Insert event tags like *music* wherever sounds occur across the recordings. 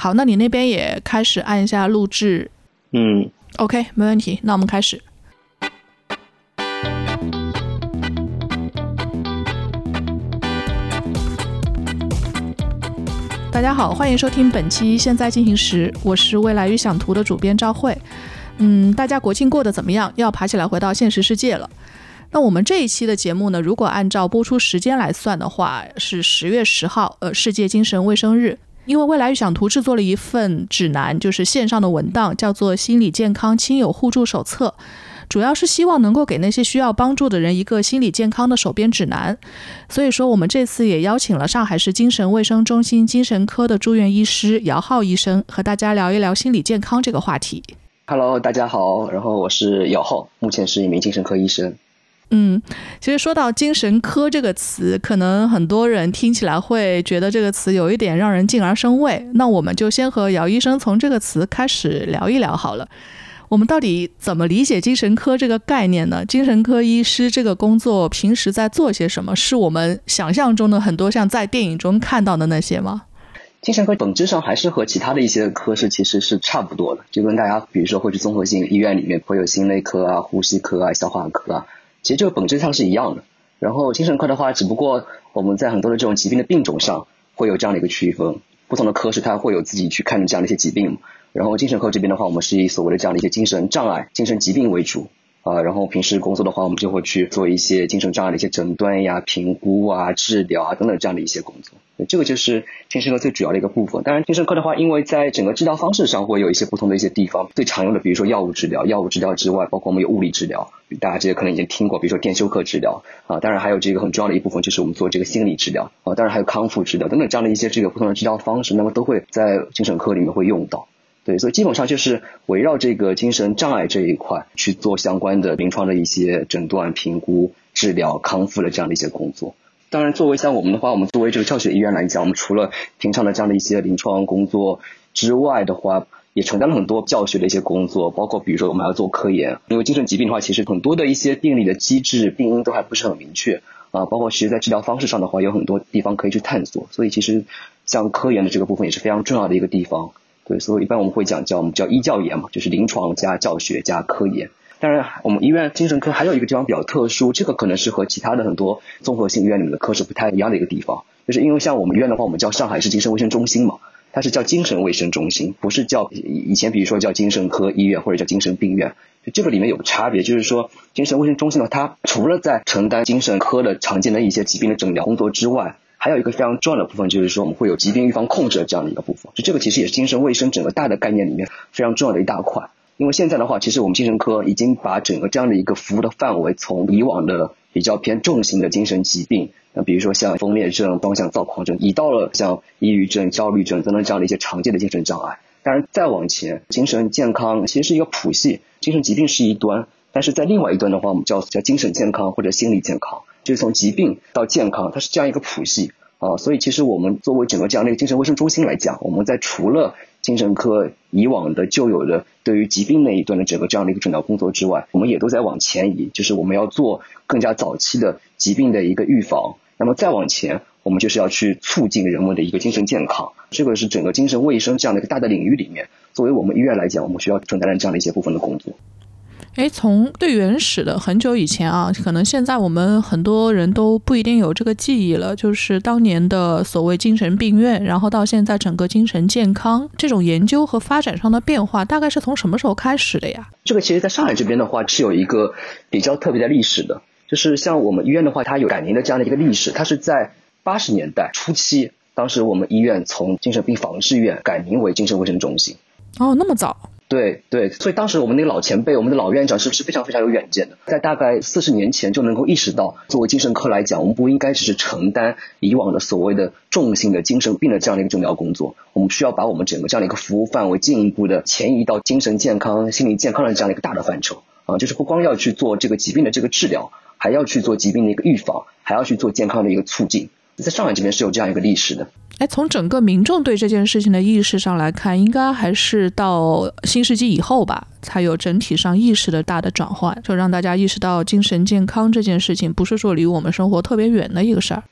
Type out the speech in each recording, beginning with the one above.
好，那你那边也开始按一下录制。嗯，OK，没问题。那我们开始。大家好，欢迎收听本期《现在进行时》，我是未来预想图的主编赵慧。嗯，大家国庆过得怎么样？要爬起来回到现实世界了。那我们这一期的节目呢，如果按照播出时间来算的话，是十月十号，呃，世界精神卫生日。因为未来预想图制作了一份指南，就是线上的文档，叫做《心理健康亲友互助手册》，主要是希望能够给那些需要帮助的人一个心理健康的手边指南。所以说，我们这次也邀请了上海市精神卫生中心精神科的住院医师姚浩医生，和大家聊一聊心理健康这个话题。Hello，大家好，然后我是姚浩，目前是一名精神科医生。嗯，其实说到精神科这个词，可能很多人听起来会觉得这个词有一点让人敬而生畏。那我们就先和姚医生从这个词开始聊一聊好了。我们到底怎么理解精神科这个概念呢？精神科医师这个工作平时在做些什么？是我们想象中的很多像在电影中看到的那些吗？精神科本质上还是和其他的一些科室其实是差不多的，就跟大家比如说会去综合性医院里面会有心内科啊、呼吸科啊、消化科啊。其实这个本质上是一样的，然后精神科的话，只不过我们在很多的这种疾病的病种上会有这样的一个区分，不同的科室它会有自己去看这样的一些疾病，然后精神科这边的话，我们是以所谓的这样的一些精神障碍、精神疾病为主。啊，然后平时工作的话，我们就会去做一些精神障碍的一些诊断呀、评估啊、治疗啊等等这样的一些工作。这个就是精神科最主要的一个部分。当然，精神科的话，因为在整个治疗方式上会有一些不同的一些地方。最常用的，比如说药物治疗，药物治疗之外，包括我们有物理治疗，大家这些可能已经听过，比如说电休克治疗啊。当然还有这个很重要的一部分，就是我们做这个心理治疗啊。当然还有康复治疗等等这样的一些这个不同的治疗方式，那么都会在精神科里面会用到。对，所以基本上就是围绕这个精神障碍这一块去做相关的临床的一些诊断、评估、治疗、康复的这样的一些工作。当然，作为像我们的话，我们作为这个教学医院来讲，我们除了平常的这样的一些临床工作之外的话，也承担了很多教学的一些工作，包括比如说我们要做科研，因为精神疾病的话，其实很多的一些病理的机制、病因都还不是很明确啊，包括其实在治疗方式上的话，有很多地方可以去探索。所以其实像科研的这个部分也是非常重要的一个地方。对，所以一般我们会讲叫我们叫医教研嘛，就是临床加教学加科研。当然，我们医院精神科还有一个地方比较特殊，这个可能是和其他的很多综合性医院里面的科室不太一样的一个地方，就是因为像我们医院的话，我们叫上海市精神卫生中心嘛，它是叫精神卫生中心，不是叫以前比如说叫精神科医院或者叫精神病院，这个里面有个差别，就是说精神卫生中心呢，它除了在承担精神科的常见的一些疾病的诊疗工作之外，还有一个非常重要的部分，就是说我们会有疾病预防控制的这样的一个部分，就这个其实也是精神卫生整个大的概念里面非常重要的一大块。因为现在的话，其实我们精神科已经把整个这样的一个服务的范围，从以往的比较偏重型的精神疾病，那比如说像分裂症、双向躁狂症，移到了像抑郁症、焦虑症等等这样的一些常见的精神障碍。当然再往前，精神健康其实是一个谱系，精神疾病是一端，但是在另外一端的话，我们叫叫精神健康或者心理健康，就是从疾病到健康，它是这样一个谱系。啊，所以其实我们作为整个这样的一个精神卫生中心来讲，我们在除了精神科以往的旧有的对于疾病那一端的整个这样的一个诊疗工作之外，我们也都在往前移，就是我们要做更加早期的疾病的一个预防。那么再往前，我们就是要去促进人们的一个精神健康。这个是整个精神卫生这样的一个大的领域里面，作为我们医院来讲，我们需要承担的这样的一些部分的工作。哎，从最原始的很久以前啊，可能现在我们很多人都不一定有这个记忆了。就是当年的所谓精神病院，然后到现在整个精神健康这种研究和发展上的变化，大概是从什么时候开始的呀？这个其实在上海这边的话是有一个比较特别的历史的，就是像我们医院的话，它有改名的这样的一个历史，它是在八十年代初期，当时我们医院从精神病防治院改名为精神卫生中心。哦，那么早。对对，所以当时我们那个老前辈，我们的老院长是不是非常非常有远见的？在大概四十年前就能够意识到，作为精神科来讲，我们不应该只是承担以往的所谓的重性的精神病的这样的一个诊疗工作，我们需要把我们整个这样的一个服务范围进一步的前移到精神健康、心理健康的这样的一个大的范畴啊，就是不光要去做这个疾病的这个治疗，还要去做疾病的一个预防，还要去做健康的一个促进。在上海这边是有这样一个历史的。哎，从整个民众对这件事情的意识上来看，应该还是到新世纪以后吧，才有整体上意识的大的转换，就让大家意识到精神健康这件事情不是说离我们生活特别远的一个事儿。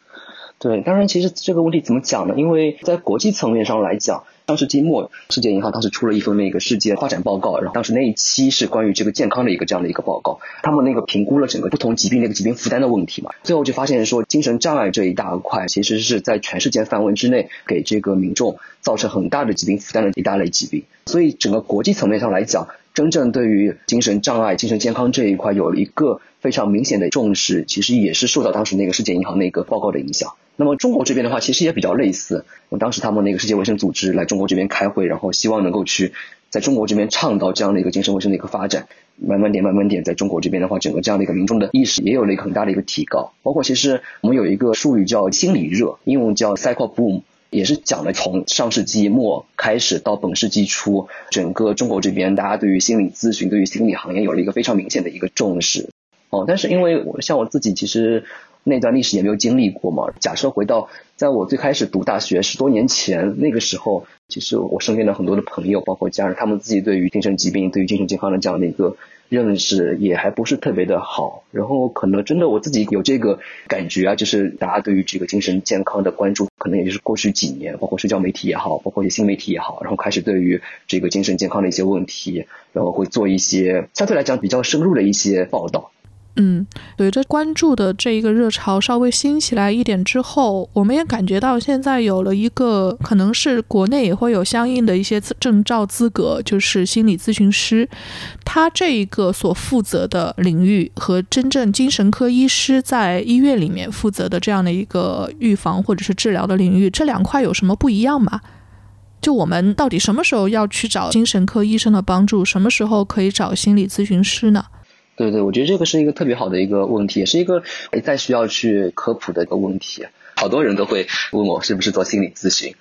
对，当然，其实这个问题怎么讲呢？因为在国际层面上来讲，上世纪末，世界银行当时出了一份那个世界发展报告，然后当时那一期是关于这个健康的一个这样的一个报告，他们那个评估了整个不同疾病那个疾病负担的问题嘛，最后就发现说精神障碍这一大块其实是在全世界范围之内给这个民众造成很大的疾病负担的一大类疾病，所以整个国际层面上来讲，真正对于精神障碍、精神健康这一块有了一个非常明显的重视，其实也是受到当时那个世界银行那个报告的影响。那么中国这边的话，其实也比较类似。当时他们那个世界卫生组织来中国这边开会，然后希望能够去在中国这边倡导这样的一个精神卫生的一个发展。慢慢点，慢慢点，在中国这边的话，整个这样的一个民众的意识也有了一个很大的一个提高。包括其实我们有一个术语叫心理热，英文叫 psycho boom，也是讲了从上世纪末开始到本世纪初，整个中国这边大家对于心理咨询、对于心理行业有了一个非常明显的一个重视。但是因为我像我自己其实。那段历史也没有经历过嘛？假设回到在我最开始读大学十多年前，那个时候，其实我身边的很多的朋友，包括家人，他们自己对于精神疾病、对于精神健康的这样的一个认识，也还不是特别的好。然后可能真的我自己有这个感觉啊，就是大家对于这个精神健康的关注，可能也就是过去几年，包括社交媒体也好，包括一些新媒体也好，然后开始对于这个精神健康的一些问题，然后会做一些相对来讲比较深入的一些报道。嗯，随着关注的这一个热潮稍微兴起来一点之后，我们也感觉到现在有了一个可能是国内也会有相应的一些证照资格，就是心理咨询师，他这一个所负责的领域和真正精神科医师在医院里面负责的这样的一个预防或者是治疗的领域，这两块有什么不一样吗？就我们到底什么时候要去找精神科医生的帮助，什么时候可以找心理咨询师呢？对对，我觉得这个是一个特别好的一个问题，也是一个再需要去科普的一个问题。好多人都会问我是不是做心理咨询。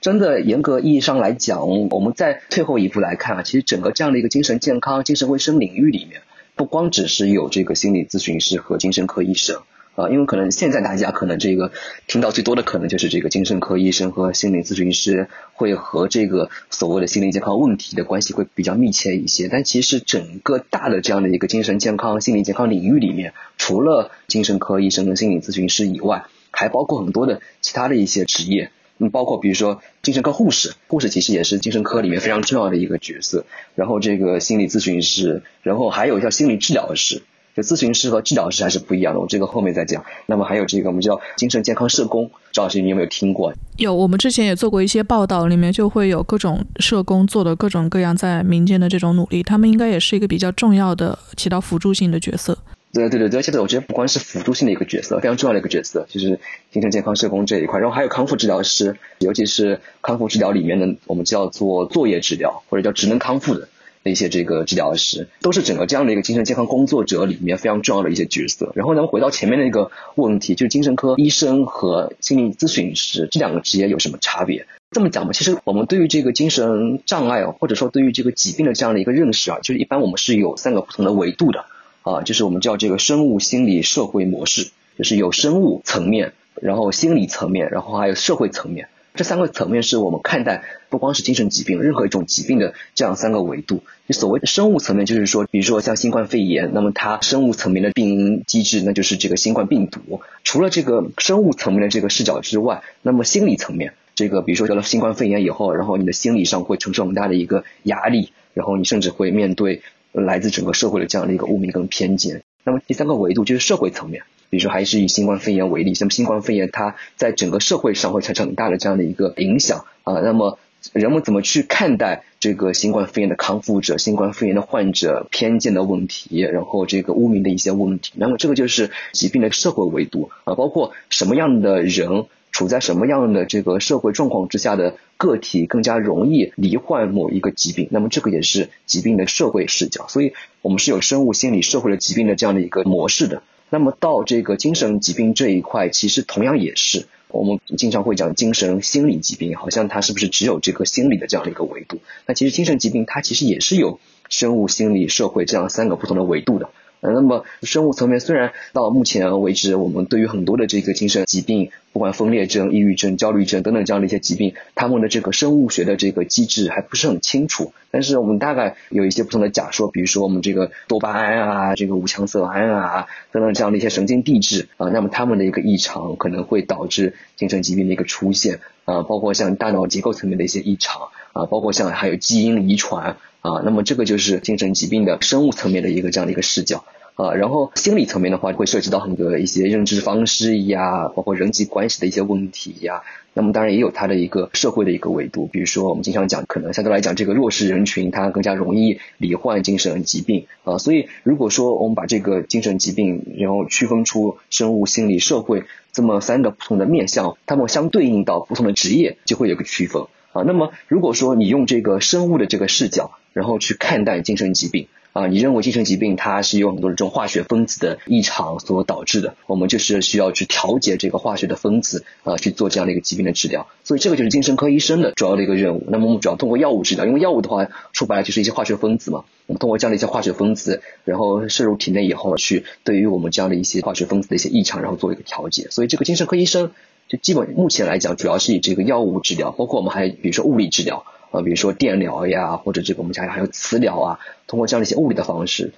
真的严格意义上来讲，我们再退后一步来看啊，其实整个这样的一个精神健康、精神卫生领域里面，不光只是有这个心理咨询师和精神科医生。啊，因为可能现在大家可能这个听到最多的可能就是这个精神科医生和心理咨询师会和这个所谓的心理健康问题的关系会比较密切一些。但其实整个大的这样的一个精神健康、心理健康领域里面，除了精神科医生跟心理咨询师以外，还包括很多的其他的一些职业。嗯，包括比如说精神科护士，护士其实也是精神科里面非常重要的一个角色。然后这个心理咨询师，然后还有叫心理治疗师。就咨询师和治疗师还是不一样的，我这个后面再讲。那么还有这个我们叫精神健康社工，赵老师你有没有听过？有，我们之前也做过一些报道，里面就会有各种社工做的各种各样在民间的这种努力，他们应该也是一个比较重要的起到辅助性的角色。对对对对，现在我觉得不光是辅助性的一个角色，非常重要的一个角色，就是精神健康社工这一块。然后还有康复治疗师，尤其是康复治疗里面的我们叫做作业治疗或者叫职能康复的。的一些这个治疗师，都是整个这样的一个精神健康工作者里面非常重要的一些角色。然后咱们，回到前面的一个问题，就是精神科医生和心理咨询师这两个职业有什么差别？这么讲吧，其实我们对于这个精神障碍或者说对于这个疾病的这样的一个认识啊，就是一般我们是有三个不同的维度的啊，就是我们叫这个生物、心理、社会模式，就是有生物层面，然后心理层面，然后还有社会层面。这三个层面是我们看待不光是精神疾病，任何一种疾病的这样三个维度。就所谓的生物层面，就是说，比如说像新冠肺炎，那么它生物层面的病因机制，那就是这个新冠病毒。除了这个生物层面的这个视角之外，那么心理层面，这个比如说得了新冠肺炎以后，然后你的心理上会承受很大的一个压力，然后你甚至会面对来自整个社会的这样的一个污名跟偏见。那么第三个维度就是社会层面。比如说，还是以新冠肺炎为例，那么新冠肺炎它在整个社会上会产生很大的这样的一个影响啊。那么人们怎么去看待这个新冠肺炎的康复者、新冠肺炎的患者偏见的问题，然后这个污名的一些问题？那么这个就是疾病的社会维度啊，包括什么样的人处在什么样的这个社会状况之下的个体更加容易罹患某一个疾病。那么这个也是疾病的社会视角，所以我们是有生物、心理、社会的疾病的这样的一个模式的。那么到这个精神疾病这一块，其实同样也是，我们经常会讲精神心理疾病，好像它是不是只有这个心理的这样的一个维度？那其实精神疾病它其实也是有生物、心理、社会这样三个不同的维度的。呃，那么生物层面虽然到目前为止，我们对于很多的这个精神疾病，不管分裂症、抑郁症、焦虑症等等这样的一些疾病，他们的这个生物学的这个机制还不是很清楚。但是我们大概有一些不同的假说，比如说我们这个多巴胺啊、这个五羟色胺啊等等这样的一些神经递质啊，那么它们的一个异常可能会导致精神疾病的一个出现啊，包括像大脑结构层面的一些异常啊，包括像还有基因遗传。啊，那么这个就是精神疾病的生物层面的一个这样的一个视角啊，然后心理层面的话会涉及到很多一些认知方式呀，包括人际关系的一些问题呀，那么当然也有它的一个社会的一个维度，比如说我们经常讲，可能相对来讲这个弱势人群他更加容易罹患精神疾病啊，所以如果说我们把这个精神疾病然后区分出生物、心理、社会这么三个不同的面向，它们相对应到不同的职业就会有个区分啊，那么如果说你用这个生物的这个视角。然后去看待精神疾病啊，你认为精神疾病它是有很多的这种化学分子的异常所导致的，我们就是需要去调节这个化学的分子啊，去做这样的一个疾病的治疗。所以这个就是精神科医生的主要的一个任务。那么我们主要通过药物治疗，因为药物的话说白了就是一些化学分子嘛，我们通过这样的一些化学分子，然后摄入体内以后，去对于我们这样的一些化学分子的一些异常，然后做一个调节。所以这个精神科医生就基本目前来讲，主要是以这个药物治疗，包括我们还比如说物理治疗。啊，比如说电疗呀，或者这个我们讲还有磁疗啊，通过这样的一些物理的方式，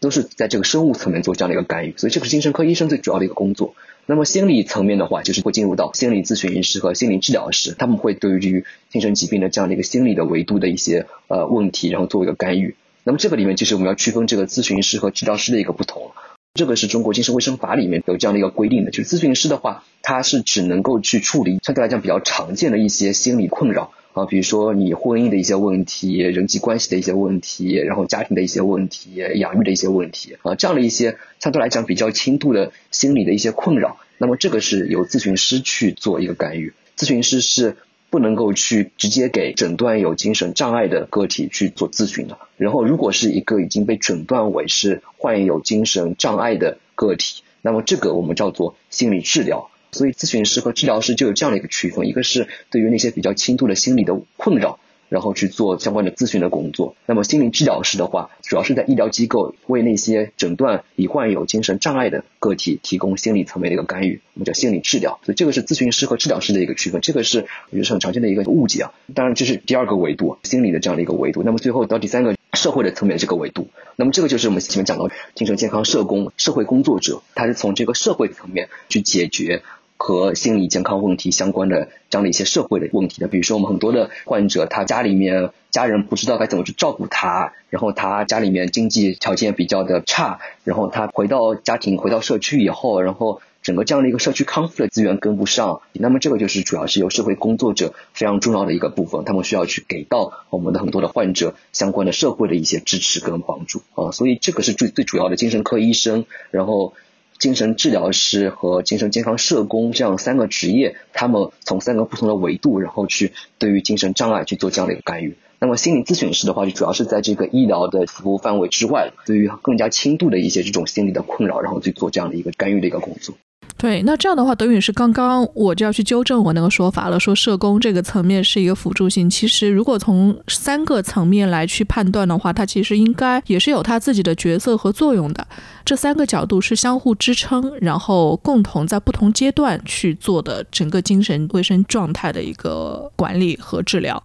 都是在这个生物层面做这样的一个干预，所以这个是精神科医生最主要的一个工作。那么心理层面的话，就是会进入到心理咨询师和心理治疗师，他们会对于精神疾病的这样的一个心理的维度的一些呃问题，然后做一个干预。那么这个里面就是我们要区分这个咨询师和治疗师的一个不同。这个是中国精神卫生法里面有这样的一个规定的，就是咨询师的话，他是只能够去处理相对来讲比较常见的一些心理困扰。啊，比如说你婚姻的一些问题、人际关系的一些问题，然后家庭的一些问题、养育的一些问题啊，这样的一些相对来讲比较轻度的心理的一些困扰，那么这个是由咨询师去做一个干预。咨询师是不能够去直接给诊断有精神障碍的个体去做咨询的。然后，如果是一个已经被诊断为是患有精神障碍的个体，那么这个我们叫做心理治疗。所以，咨询师和治疗师就有这样的一个区分：一个是对于那些比较轻度的心理的困扰，然后去做相关的咨询的工作；那么，心理治疗师的话，主要是在医疗机构为那些诊断已患有精神障碍的个体提供心理层面的一个干预，我们叫心理治疗。所以，这个是咨询师和治疗师的一个区分。这个是我觉得是很常见的一个误解啊。当然，这是第二个维度，心理的这样的一个维度。那么，最后到第三个社会的层面这个维度，那么这个就是我们前面讲到精神健康社工、社会工作者，他是从这个社会层面去解决。和心理健康问题相关的这样的一些社会的问题的，比如说我们很多的患者，他家里面家人不知道该怎么去照顾他，然后他家里面经济条件比较的差，然后他回到家庭回到社区以后，然后整个这样的一个社区康复的资源跟不上，那么这个就是主要是由社会工作者非常重要的一个部分，他们需要去给到我们的很多的患者相关的社会的一些支持跟帮助啊，所以这个是最最主要的精神科医生，然后。精神治疗师和精神健康社工这样三个职业，他们从三个不同的维度，然后去对于精神障碍去做这样的一个干预。那么心理咨询师的话，就主要是在这个医疗的服务范围之外，对于更加轻度的一些这种心理的困扰，然后去做这样的一个干预的一个工作。对，那这样的话，等于是刚刚我就要去纠正我那个说法了，说社工这个层面是一个辅助性。其实，如果从三个层面来去判断的话，它其实应该也是有它自己的角色和作用的。这三个角度是相互支撑，然后共同在不同阶段去做的整个精神卫生状态的一个管理和治疗。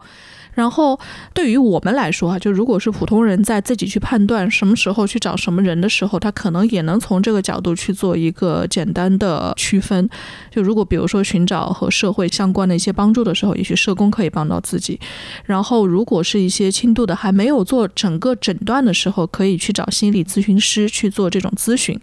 然后对于我们来说啊，就如果是普通人在自己去判断什么时候去找什么人的时候，他可能也能从这个角度去做一个简单的区分。就如果比如说寻找和社会相关的一些帮助的时候，也许社工可以帮到自己。然后如果是一些轻度的还没有做整个诊断的时候，可以去找心理咨询师去做这种咨询，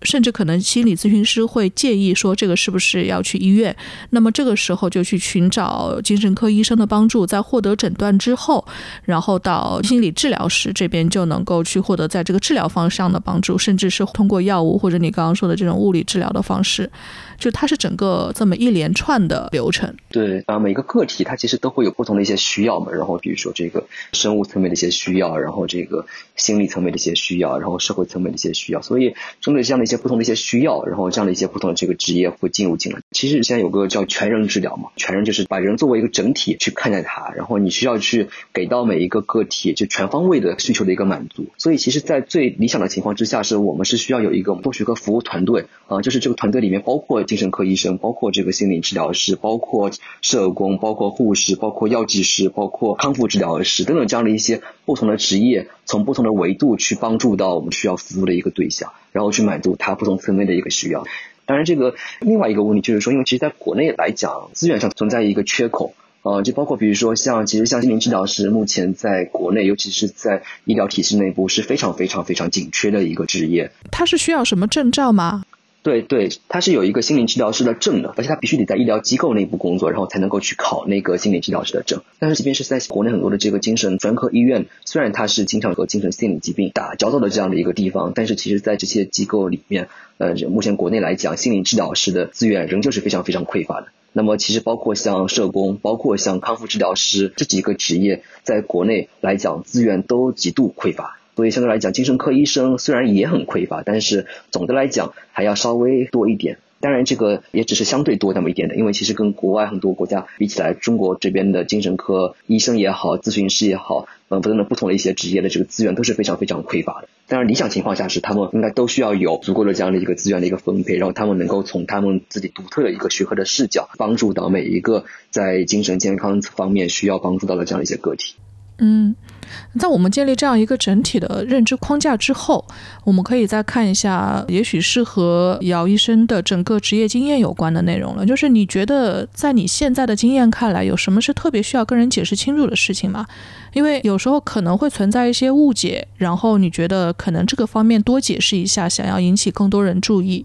甚至可能心理咨询师会建议说这个是不是要去医院。那么这个时候就去寻找精神科医生的帮助，在获得诊。断之后，然后到心理治疗师这边就能够去获得在这个治疗方向的帮助，甚至是通过药物或者你刚刚说的这种物理治疗的方式。就它是整个这么一连串的流程。对啊，每个个体它其实都会有不同的一些需要嘛。然后比如说这个生物层面的一些需要，然后这个心理层面的一些需要，然后社会层面的一些需要。所以针对这样的一些不同的一些需要，然后这样的一些不同的这个职业会进入进来。其实现在有个叫全人治疗嘛，全人就是把人作为一个整体去看待他，然后你需要去给到每一个个体就全方位的需求的一个满足。所以其实，在最理想的情况之下，是我们是需要有一个多学科服务团队啊，就是这个团队里面包括精神科医生，包括这个心理治疗师，包括社工，包括护士，包括药剂师，包括康复治疗师等等这样的一些不同的职业，从不同的维度去帮助到我们需要服务的一个对象，然后去满足他不同层面的一个需要。当然，这个另外一个问题就是说，因为其实在国内来讲，资源上存在一个缺口，呃，就包括比如说像，其实像心理治疗师，目前在国内，尤其是在医疗体系内部是非常非常非常紧缺的一个职业。它是需要什么证照吗？对对，他是有一个心理治疗师的证的，而且他必须得在医疗机构内部工作，然后才能够去考那个心理治疗师的证。但是即便是在国内很多的这个精神专科医院，虽然它是经常和精神心理疾病打交道的这样的一个地方，但是其实在这些机构里面，呃，目前国内来讲，心理治疗师的资源仍旧是非常非常匮乏的。那么其实包括像社工，包括像康复治疗师这几个职业，在国内来讲资源都极度匮乏。所以相对来讲，精神科医生虽然也很匮乏，但是总的来讲还要稍微多一点。当然，这个也只是相对多那么一点的，因为其实跟国外很多国家比起来，中国这边的精神科医生也好，咨询师也好，嗯，等等不同的一些职业的这个资源都是非常非常匮乏的。当然，理想情况下是他们应该都需要有足够的这样的一个资源的一个分配，然后他们能够从他们自己独特的一个学科的视角，帮助到每一个在精神健康方面需要帮助到的这样一些个体。嗯，在我们建立这样一个整体的认知框架之后，我们可以再看一下，也许是和姚医生的整个职业经验有关的内容了。就是你觉得，在你现在的经验看来，有什么是特别需要跟人解释清楚的事情吗？因为有时候可能会存在一些误解，然后你觉得可能这个方面多解释一下，想要引起更多人注意。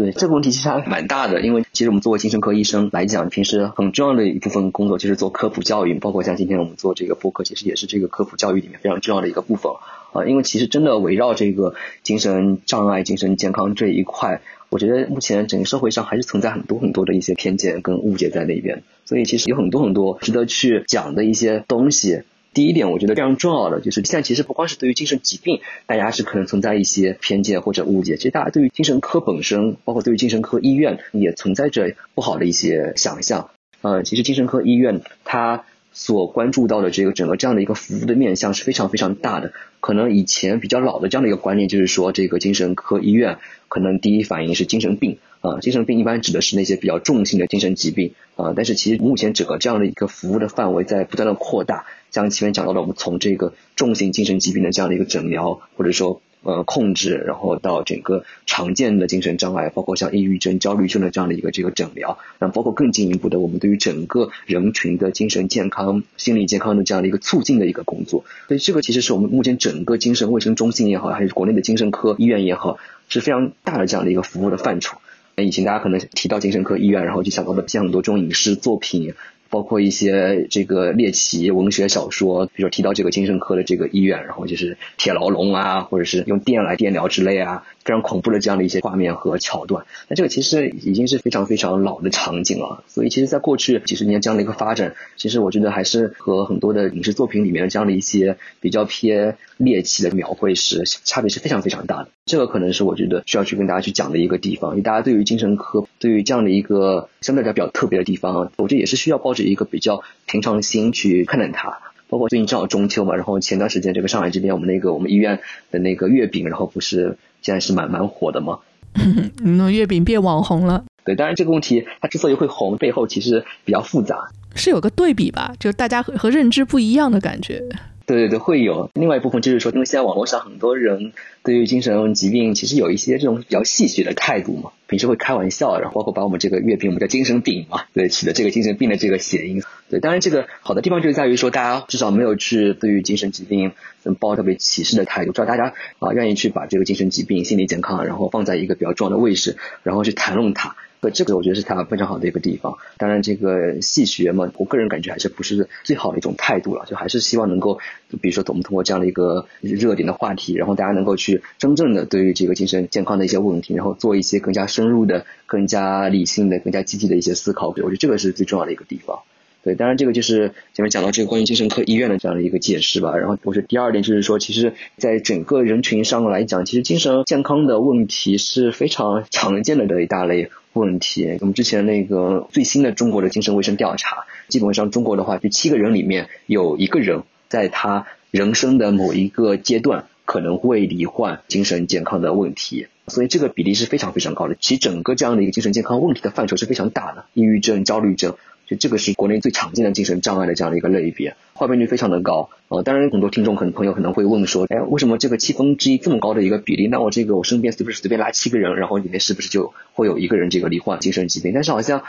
对这个问题其实还蛮大的，因为其实我们作为精神科医生来讲，平时很重要的一部分工作就是做科普教育，包括像今天我们做这个播客，其实也是这个科普教育里面非常重要的一个部分啊。因为其实真的围绕这个精神障碍、精神健康这一块，我觉得目前整个社会上还是存在很多很多的一些偏见跟误解在那边，所以其实有很多很多值得去讲的一些东西。第一点，我觉得非常重要的就是，现在其实不光是对于精神疾病，大家是可能存在一些偏见或者误解，其实大家对于精神科本身，包括对于精神科医院，也存在着不好的一些想象。呃，其实精神科医院它所关注到的这个整个这样的一个服务的面向是非常非常大的。可能以前比较老的这样的一个观念就是说，这个精神科医院可能第一反应是精神病啊，精神病一般指的是那些比较重性的精神疾病啊。但是其实目前整个这样的一个服务的范围在不断的扩大。像前面讲到的，我们从这个重型精神疾病的这样的一个诊疗，或者说呃控制，然后到整个常见的精神障碍，包括像抑郁症、焦虑症的这样的一个这个诊疗，那包括更进一步的，我们对于整个人群的精神健康、心理健康的这样的一个促进的一个工作。所以这个其实是我们目前整个精神卫生中心也好，还是国内的精神科医院也好，是非常大的这样的一个服务的范畴。以前大家可能提到精神科医院，然后就想到的像很多这种影视作品。包括一些这个猎奇文学小说，比如说提到这个精神科的这个医院，然后就是铁牢笼啊，或者是用电来电疗之类啊，非常恐怖的这样的一些画面和桥段。那这个其实已经是非常非常老的场景了。所以其实，在过去几十年这样的一个发展，其实我觉得还是和很多的影视作品里面的这样的一些比较偏猎奇的描绘是差别是非常非常大的。这个可能是我觉得需要去跟大家去讲的一个地方，因为大家对于精神科，对于这样的一个相对来讲比较特别的地方，我觉得也是需要抱着一个比较平常心去看待它。包括最近正好中秋嘛，然后前段时间这个上海这边我们那个我们医院的那个月饼，然后不是现在是蛮蛮火的吗？那月饼变网红了。对，当然这个问题它之所以会红，背后其实比较复杂，是有个对比吧，就是大家和和认知不一样的感觉。对对对，会有。另外一部分就是说，因为现在网络上很多人对于精神疾病其实有一些这种比较戏谑的态度嘛，平时会开玩笑，然后包括把我们这个月饼，我们叫精神饼嘛，对，取的这个精神病的这个谐音。对，当然这个好的地方就在于说，大家至少没有去对于精神疾病抱特别歧视的态度，至少大家啊愿意去把这个精神疾病、心理健康，然后放在一个比较重要的位置，然后去谈论它。对，这个我觉得是它非常好的一个地方。当然，这个戏学嘛，我个人感觉还是不是最好的一种态度了。就还是希望能够，比如说我们通过这样的一个热点的话题，然后大家能够去真正的对于这个精神健康的一些问题，然后做一些更加深入的、更加理性的、更加积极的一些思考。我觉得这个是最重要的一个地方。对，当然这个就是前面讲到这个关于精神科医院的这样的一个解释吧。然后我觉得第二点就是说，其实在整个人群上来讲，其实精神健康的问题是非常常见的的一大类问题。我们之前那个最新的中国的精神卫生调查，基本上中国的话，就七个人里面有一个人在他人生的某一个阶段可能会罹患精神健康的问题。所以这个比例是非常非常高的。其实整个这样的一个精神健康问题的范畴是非常大的，抑郁症、焦虑症。就这个是国内最常见的精神障碍的这样的一个类别，患病率非常的高。呃，当然很多听众可能朋友可能会问说，哎，为什么这个七分之一这么高的一个比例？那我这个我身边是不是随便拉七个人，然后里面是不是就会有一个人这个罹患精神疾病？但是好像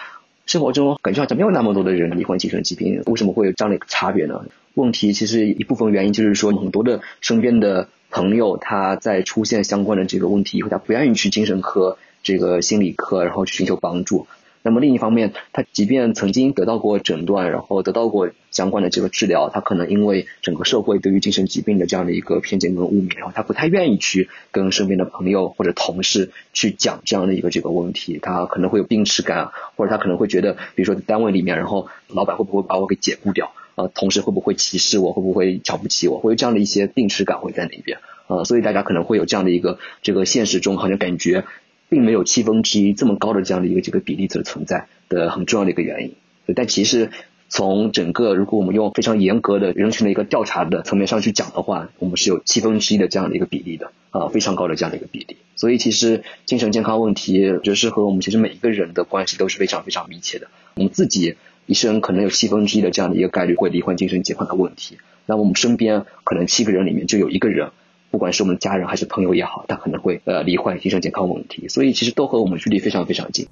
生活中感觉好像没有那么多的人罹患精神疾病，为什么会有这样的一个差别呢？问题其实一部分原因就是说，很多的身边的朋友他在出现相关的这个问题以后，他不愿意去精神科、这个心理科，然后去寻求帮助。那么另一方面，他即便曾经得到过诊断，然后得到过相关的这个治疗，他可能因为整个社会对于精神疾病的这样的一个偏见跟污名，然后他不太愿意去跟身边的朋友或者同事去讲这样的一个这个问题，他可能会有病耻感，或者他可能会觉得，比如说单位里面，然后老板会不会把我给解雇掉？啊，同事会不会歧视我？会不会瞧不起我？会有这样的一些病耻感会在那边？啊，所以大家可能会有这样的一个这个现实中好像感觉。并没有七分之一这么高的这样的一个这个比例的存在的很重要的一个原因，但其实从整个如果我们用非常严格的人群的一个调查的层面上去讲的话，我们是有七分之一的这样的一个比例的啊，非常高的这样的一个比例。所以其实精神健康问题就是和我们其实每一个人的关系都是非常非常密切的。我们自己一生可能有七分之一的这样的一个概率会罹患精神疾患的问题，那我们身边可能七个人里面就有一个人。不管是我们家人还是朋友也好，他可能会呃罹患精神健康问题，所以其实都和我们距离非常非常近。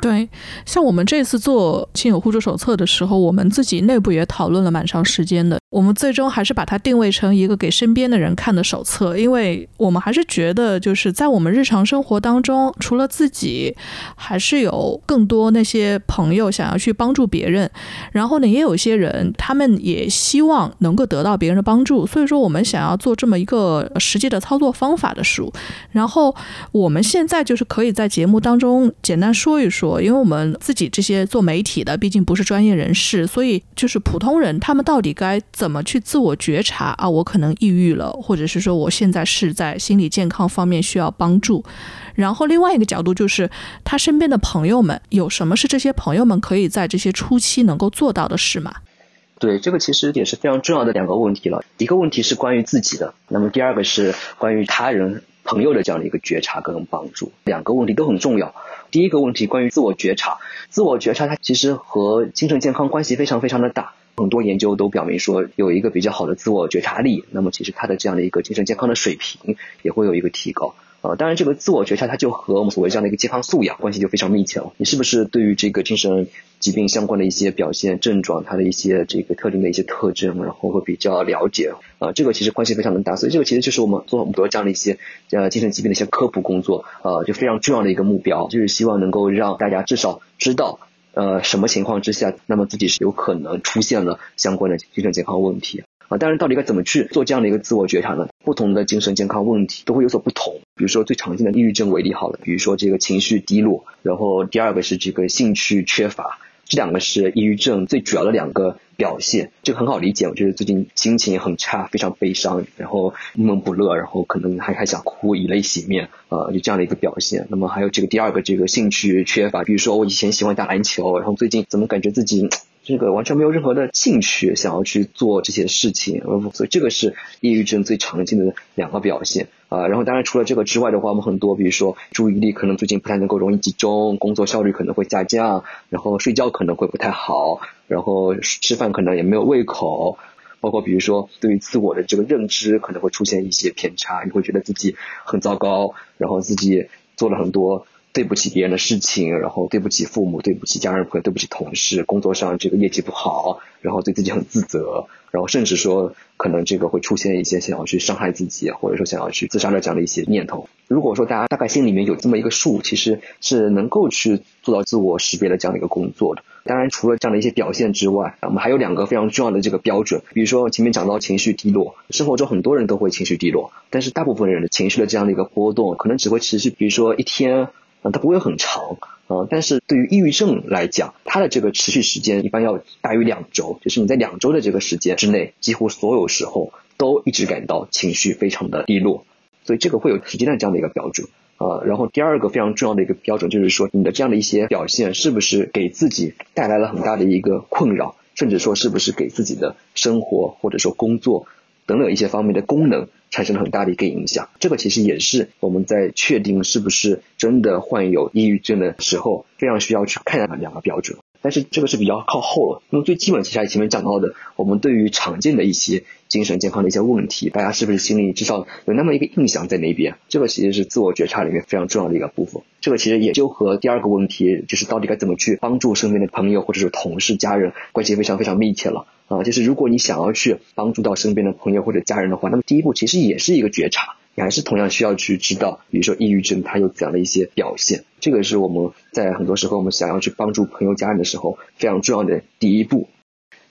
对，像我们这次做亲友互助手册的时候，我们自己内部也讨论了蛮长时间的。我们最终还是把它定位成一个给身边的人看的手册，因为我们还是觉得，就是在我们日常生活当中，除了自己，还是有更多那些朋友想要去帮助别人。然后呢，也有些人，他们也希望能够得到别人的帮助。所以说，我们想要做这么一个实际的操作方法的书。然后我们现在就是可以在节目当中简单说一说，说因为我们自己这些做媒体的，毕竟不是专业人士，所以就是普通人，他们到底该。怎么去自我觉察啊？我可能抑郁了，或者是说我现在是在心理健康方面需要帮助。然后另外一个角度就是，他身边的朋友们有什么是这些朋友们可以在这些初期能够做到的事吗？对，这个其实也是非常重要的两个问题了。一个问题是关于自己的，那么第二个是关于他人朋友的这样的一个觉察跟帮助。两个问题都很重要。第一个问题关于自我觉察，自我觉察它其实和精神健康关系非常非常的大。很多研究都表明说，有一个比较好的自我觉察力，那么其实他的这样的一个精神健康的水平也会有一个提高。呃，当然这个自我觉察，它就和我们所谓这样的一个健康素养关系就非常密切了。你是不是对于这个精神疾病相关的一些表现症状，它的一些这个特定的一些特征，然后会比较了解？啊，这个其实关系非常的大。所以这个其实就是我们做很多这样的一些呃精神疾病的一些科普工作，呃，就非常重要的一个目标，就是希望能够让大家至少知道。呃，什么情况之下，那么自己是有可能出现了相关的精神健康问题啊？当然，到底该怎么去做这样的一个自我觉察呢？不同的精神健康问题都会有所不同。比如说最常见的抑郁症为例好了，比如说这个情绪低落，然后第二个是这个兴趣缺乏。这两个是抑郁症最主要的两个表现，这个很好理解。我觉得最近心情很差，非常悲伤，然后闷闷不乐，然后可能还还想哭，以泪洗面，呃，就这样的一个表现。那么还有这个第二个，这个兴趣缺乏，比如说我以前喜欢打篮球，然后最近怎么感觉自己。这个完全没有任何的兴趣想要去做这些事情，所以这个是抑郁症最常见的两个表现啊。然后当然除了这个之外的话，我们很多比如说注意力可能最近不太能够容易集中，工作效率可能会下降，然后睡觉可能会不太好，然后吃饭可能也没有胃口，包括比如说对于自我的这个认知可能会出现一些偏差，你会觉得自己很糟糕，然后自己做了很多。对不起别人的事情，然后对不起父母，对不起家人朋友，对不起同事，工作上这个业绩不好，然后对自己很自责，然后甚至说可能这个会出现一些想要去伤害自己，或者说想要去自杀的这样的一些念头。如果说大家大概心里面有这么一个数，其实是能够去做到自我识别的这样的一个工作的。当然，除了这样的一些表现之外，我们还有两个非常重要的这个标准，比如说前面讲到情绪低落，生活中很多人都会情绪低落，但是大部分人的情绪的这样的一个波动可能只会持续，比如说一天。啊，它不会很长，啊，但是对于抑郁症来讲，它的这个持续时间一般要大于两周，就是你在两周的这个时间之内，几乎所有时候都一直感到情绪非常的低落，所以这个会有时间的这样的一个标准。呃，然后第二个非常重要的一个标准就是说，你的这样的一些表现是不是给自己带来了很大的一个困扰，甚至说是不是给自己的生活或者说工作等等一些方面的功能产生了很大的一个影响。这个其实也是我们在确定是不是真的患有抑郁症的时候，非常需要去看的两个标准。但是这个是比较靠后了，那么最基本其实还前面讲到的，我们对于常见的一些精神健康的一些问题，大家是不是心里至少有那么一个印象在那边？这个其实是自我觉察里面非常重要的一个部分。这个其实也就和第二个问题，就是到底该怎么去帮助身边的朋友或者是同事、家人，关系非常非常密切了啊。就是如果你想要去帮助到身边的朋友或者家人的话，那么第一步其实也是一个觉察。你还是同样需要去知道，比如说抑郁症它有怎样的一些表现，这个是我们在很多时候我们想要去帮助朋友家人的时候非常重要的第一步。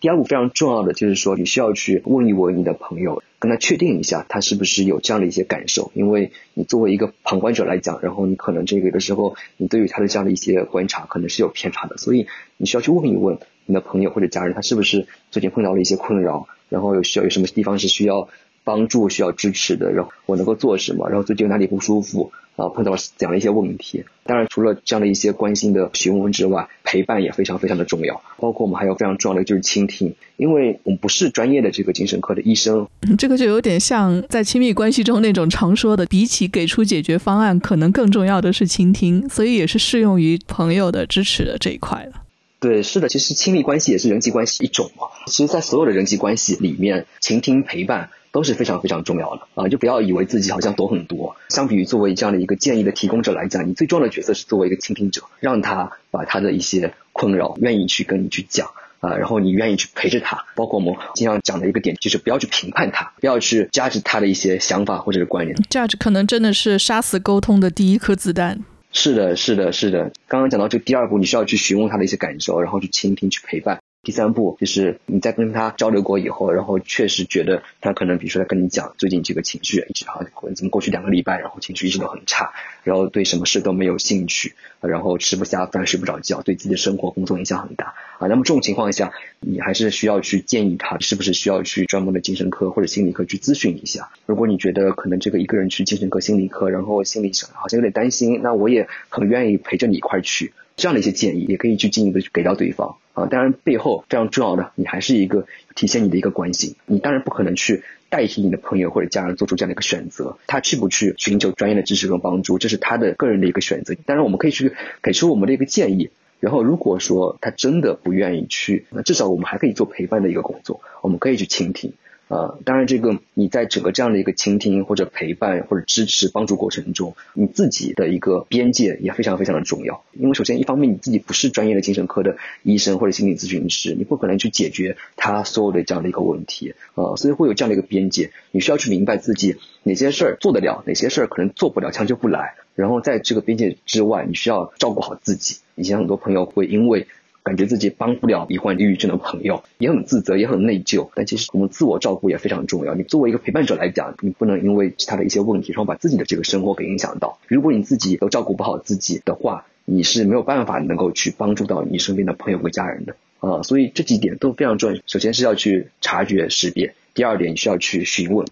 第二步非常重要的就是说，你需要去问一问你的朋友，跟他确定一下他是不是有这样的一些感受，因为你作为一个旁观者来讲，然后你可能这个的时候你对于他的这样的一些观察可能是有偏差的，所以你需要去问一问你的朋友或者家人，他是不是最近碰到了一些困扰，然后有需要有什么地方是需要。帮助需要支持的，然后我能够做什么？然后最近哪里不舒服啊？碰到怎样的一些问题？当然，除了这样的一些关心的询问之外，陪伴也非常非常的重要。包括我们还有非常重要的就是倾听，因为我们不是专业的这个精神科的医生。这个就有点像在亲密关系中那种常说的，比起给出解决方案，可能更重要的是倾听。所以也是适用于朋友的支持的这一块了。对，是的，其实亲密关系也是人际关系一种嘛。其实，在所有的人际关系里面，倾听陪伴。都是非常非常重要的啊！就不要以为自己好像懂很多。相比于作为这样的一个建议的提供者来讲，你最重要的角色是作为一个倾听者，让他把他的一些困扰愿意去跟你去讲啊，然后你愿意去陪着他。包括我们经常讲的一个点，就是不要去评判他，不要去 judge 他的一些想法或者是观念。judge 可能真的是杀死沟通的第一颗子弹。是的，是的，是的。刚刚讲到这第二步，你需要去询问他的一些感受，然后去倾听，去陪伴。第三步就是你在跟他交流过以后，然后确实觉得他可能，比如说他跟你讲最近这个情绪一直好，怎么过去两个礼拜，然后情绪一直都很差，然后对什么事都没有兴趣，然后吃不下饭，睡不着觉，对自己的生活工作影响很大啊。那么这种情况下，你还是需要去建议他，是不是需要去专门的精神科或者心理科去咨询一下。如果你觉得可能这个一个人去精神科、心理科，然后心里好像有点担心，那我也很愿意陪着你一块去。这样的一些建议也可以去进一步去给到对方啊，当然背后非常重要的，你还是一个体现你的一个关心，你当然不可能去代替你的朋友或者家人做出这样的一个选择，他去不去寻求专业的支持跟帮助，这是他的个人的一个选择。当然我们可以去给出我们的一个建议，然后如果说他真的不愿意去，那至少我们还可以做陪伴的一个工作，我们可以去倾听。呃，当然，这个你在整个这样的一个倾听或者陪伴或者支持帮助过程中，你自己的一个边界也非常非常的重要。因为首先一方面你自己不是专业的精神科的医生或者心理咨询师，你不可能去解决他所有的这样的一个问题，呃，所以会有这样的一个边界，你需要去明白自己哪些事儿做得了，哪些事儿可能做不了，强求不来。然后在这个边界之外，你需要照顾好自己。以前很多朋友会因为感觉自己帮不了罹患抑郁症的朋友，也很自责，也很内疚。但其实我们自我照顾也非常重要。你作为一个陪伴者来讲，你不能因为其他的一些问题，然后把自己的这个生活给影响到。如果你自己都照顾不好自己的话，你是没有办法能够去帮助到你身边的朋友和家人的啊。所以这几点都非常重要。首先是要去察觉识别，第二点你需要去询问。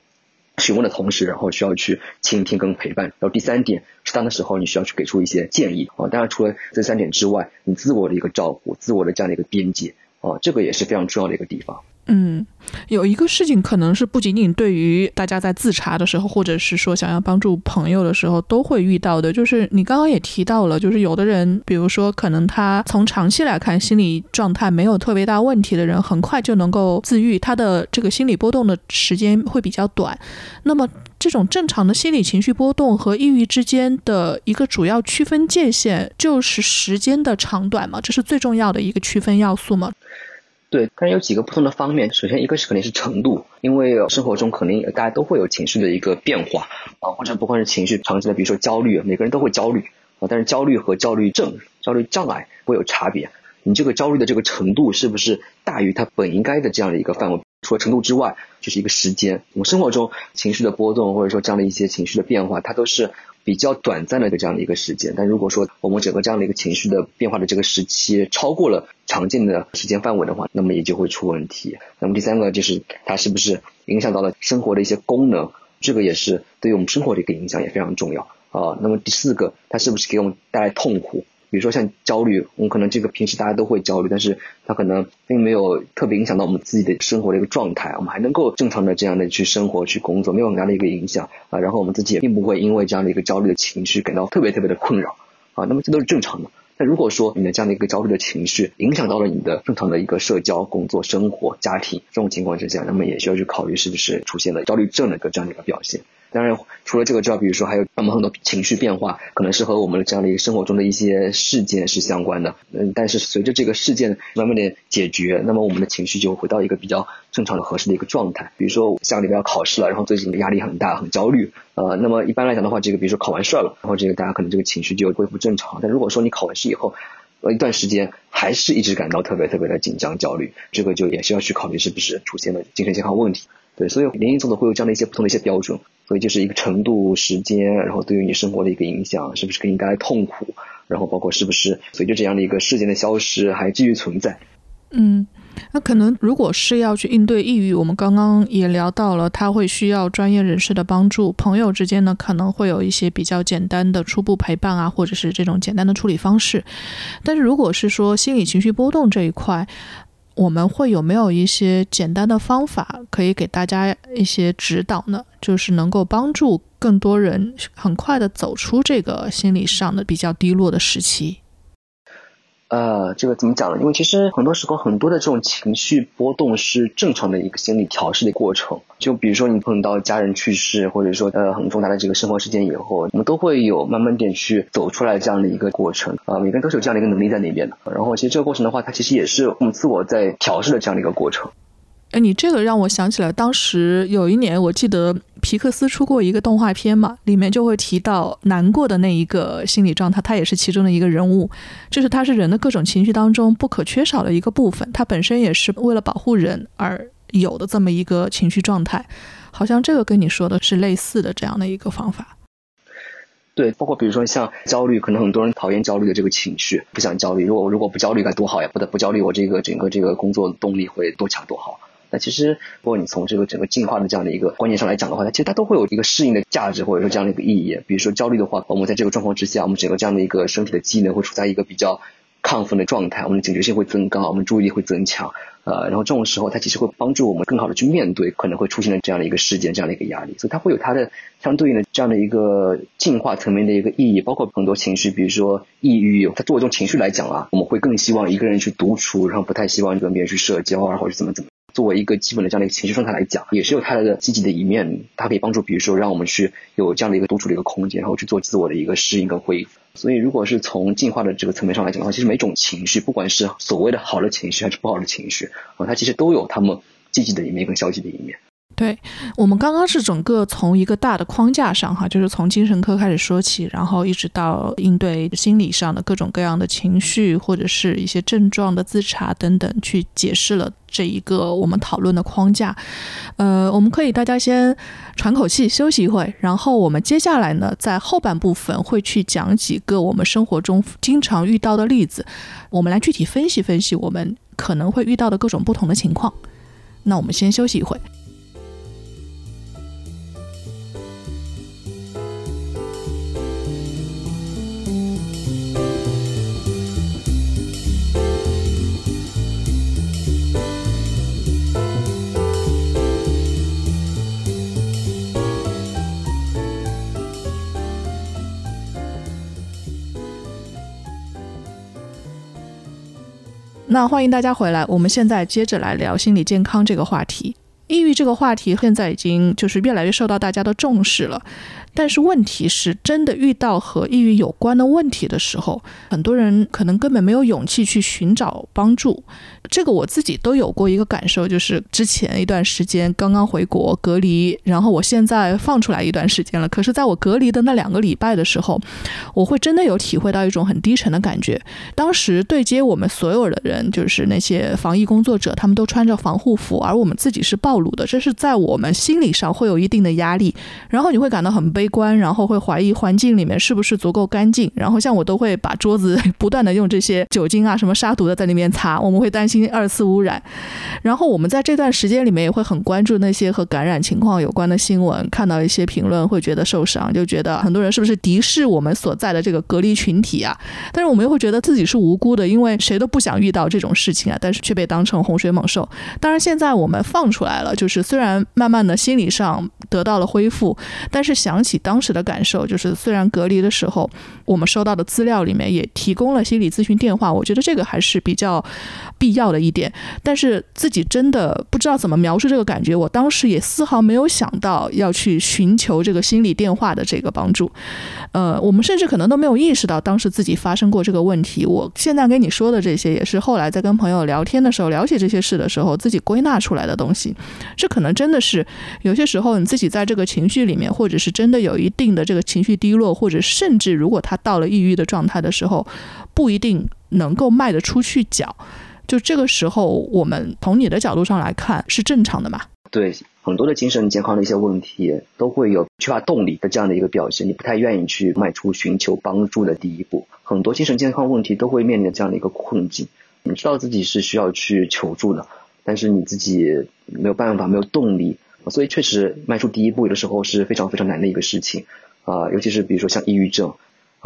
询问的同时，然后需要去倾听跟陪伴。然后第三点，适当的时候你需要去给出一些建议啊。当然，除了这三点之外，你自我的一个照顾，自我的这样的一个边界啊，这个也是非常重要的一个地方。嗯，有一个事情可能是不仅仅对于大家在自查的时候，或者是说想要帮助朋友的时候都会遇到的，就是你刚刚也提到了，就是有的人，比如说可能他从长期来看心理状态没有特别大问题的人，很快就能够自愈，他的这个心理波动的时间会比较短。那么这种正常的心理情绪波动和抑郁之间的一个主要区分界限，就是时间的长短嘛，这是最重要的一个区分要素嘛。对，但是有几个不同的方面。首先，一个是肯定是程度，因为生活中肯定大家都会有情绪的一个变化啊，或者不管是情绪长期的，比如说焦虑，每个人都会焦虑啊。但是焦虑和焦虑症、焦虑障碍会有差别。你这个焦虑的这个程度是不是大于它本应该的这样的一个范围？除了程度之外，就是一个时间。我们生活中情绪的波动或者说这样的一些情绪的变化，它都是比较短暂的这样的一个时间。但如果说我们整个这样的一个情绪的变化的这个时期超过了常见的时间范围的话，那么也就会出问题。那么第三个就是它是不是影响到了生活的一些功能，这个也是对于我们生活的一个影响也非常重要啊。那么第四个，它是不是给我们带来痛苦？比如说像焦虑，我们可能这个平时大家都会焦虑，但是它可能并没有特别影响到我们自己的生活的一个状态，我们还能够正常的这样的去生活、去工作，没有很大的一个影响啊。然后我们自己也并不会因为这样的一个焦虑的情绪感到特别特别的困扰啊。那么这都是正常的。那如果说你的这样的一个焦虑的情绪影响到了你的正常的一个社交、工作、生活、家庭这种情况之下，那么也需要去考虑是不是出现了焦虑症的一个这样的一个表现。当然，除了这个之外，比如说还有我们很多情绪变化，可能是和我们这样的一个生活中的一些事件是相关的。嗯，但是随着这个事件慢慢的解决，那么我们的情绪就回到一个比较正常的、合适的一个状态。比如说下个礼拜要考试了，然后最近的压力很大，很焦虑。呃，那么一般来讲的话，这个比如说考完试了，然后这个大家可能这个情绪就恢复正常。但如果说你考完试以后，呃一段时间还是一直感到特别特别的紧张、焦虑，这个就也需要去考虑是不是出现了精神健康问题。对，所以联姻综合会有这样的一些不同的一些标准，所以就是一个程度、时间，然后对于你生活的一个影响，是不是给你带来痛苦，然后包括是不是随着这样的一个事件的消失还继续存在。嗯，那可能如果是要去应对抑郁，我们刚刚也聊到了，他会需要专业人士的帮助，朋友之间呢可能会有一些比较简单的初步陪伴啊，或者是这种简单的处理方式。但是如果是说心理情绪波动这一块，我们会有没有一些简单的方法可以给大家一些指导呢？就是能够帮助更多人很快的走出这个心理上的比较低落的时期。呃，这个怎么讲呢？因为其实很多时候很多的这种情绪波动是正常的一个心理调试的过程。就比如说你碰到家人去世，或者说呃很重大的这个生活事件以后，我们都会有慢慢点去走出来这样的一个过程。啊，每个人都是有这样的一个能力在那边的。然后其实这个过程的话，它其实也是我们自我在调试的这样的一个过程。哎，你这个让我想起来，当时有一年，我记得皮克斯出过一个动画片嘛，里面就会提到难过的那一个心理状态，他也是其中的一个人物，就是他是人的各种情绪当中不可缺少的一个部分，他本身也是为了保护人而有的这么一个情绪状态，好像这个跟你说的是类似的这样的一个方法。对，包括比如说像焦虑，可能很多人讨厌焦虑的这个情绪，不想焦虑。如果如果不焦虑该多好呀，不得不焦虑，我这个整个这个工作动力会多强多好。那其实，如果你从这个整个进化的这样的一个观念上来讲的话，它其实它都会有一个适应的价值，或者说这样的一个意义。比如说焦虑的话，我们在这个状况之下，我们整个这样的一个身体的机能会处在一个比较亢奋的状态，我们的警觉性会增高，我们注意力会增强。呃，然后这种时候，它其实会帮助我们更好的去面对可能会出现的这样的一个事件，这样的一个压力。所以它会有它的相对应的这样的一个进化层面的一个意义，包括很多情绪，比如说抑郁，它作为一种情绪来讲啊，我们会更希望一个人去独处，然后不太希望跟别人去社交啊，或者怎么怎么。作为一个基本的这样的一个情绪状态来讲，也是有它的积极的一面。它可以帮助，比如说让我们去有这样的一个独处的一个空间，然后去做自我的一个适应跟恢复。所以，如果是从进化的这个层面上来讲的话，其实每种情绪，不管是所谓的好的情绪还是不好的情绪啊，它其实都有它们积极的一面跟消极的一面。对我们刚刚是整个从一个大的框架上哈，就是从精神科开始说起，然后一直到应对心理上的各种各样的情绪或者是一些症状的自查等等，去解释了这一个我们讨论的框架。呃，我们可以大家先喘口气，休息一会，然后我们接下来呢，在后半部分会去讲几个我们生活中经常遇到的例子，我们来具体分析分析我们可能会遇到的各种不同的情况。那我们先休息一会。那欢迎大家回来，我们现在接着来聊心理健康这个话题。抑郁这个话题现在已经就是越来越受到大家的重视了。但是问题是，真的遇到和抑郁有关的问题的时候，很多人可能根本没有勇气去寻找帮助。这个我自己都有过一个感受，就是之前一段时间刚刚回国隔离，然后我现在放出来一段时间了。可是在我隔离的那两个礼拜的时候，我会真的有体会到一种很低沉的感觉。当时对接我们所有的人，就是那些防疫工作者，他们都穿着防护服，而我们自己是暴露的，这是在我们心理上会有一定的压力，然后你会感到很悲观，然后会怀疑环境里面是不是足够干净，然后像我都会把桌子 *laughs* 不断的用这些酒精啊什么杀毒的在那边擦，我们会担心二次污染，然后我们在这段时间里面也会很关注那些和感染情况有关的新闻，看到一些评论会觉得受伤，就觉得很多人是不是敌视我们所在的这个隔离群体啊？但是我们又会觉得自己是无辜的，因为谁都不想遇到这种事情啊，但是却被当成洪水猛兽。当然现在我们放出来了，就是虽然慢慢的心理上得到了恢复，但是想起当时的感受，就是虽然隔离的时候，我们收到的资料里面也提供了心理咨询电话，我觉得这个还是比较必要了一点。但是自己真的不知道怎么描述这个感觉，我当时也丝毫没有想到要去寻求这个心理电话的这个帮助。呃，我们甚至可能都没有意识到当时自己发生过这个问题。我现在跟你说的这些，也是后来在跟朋友聊天的时候了解这些事的时候自己归纳出来的东西。这可能真的是有些时候你自己在这个情绪里面，或者是真的有一定的这个情绪低落，或者甚至如果他到了抑郁的状态的时候，不一定能够迈得出去脚。就这个时候，我们从你的角度上来看是正常的嘛？对，很多的精神健康的一些问题都会有缺乏动力的这样的一个表现，你不太愿意去迈出寻求帮助的第一步。很多精神健康问题都会面临这样的一个困境，你知道自己是需要去求助的，但是你自己没有办法，没有动力，所以确实迈出第一步有的时候是非常非常难的一个事情啊，尤其是比如说像抑郁症。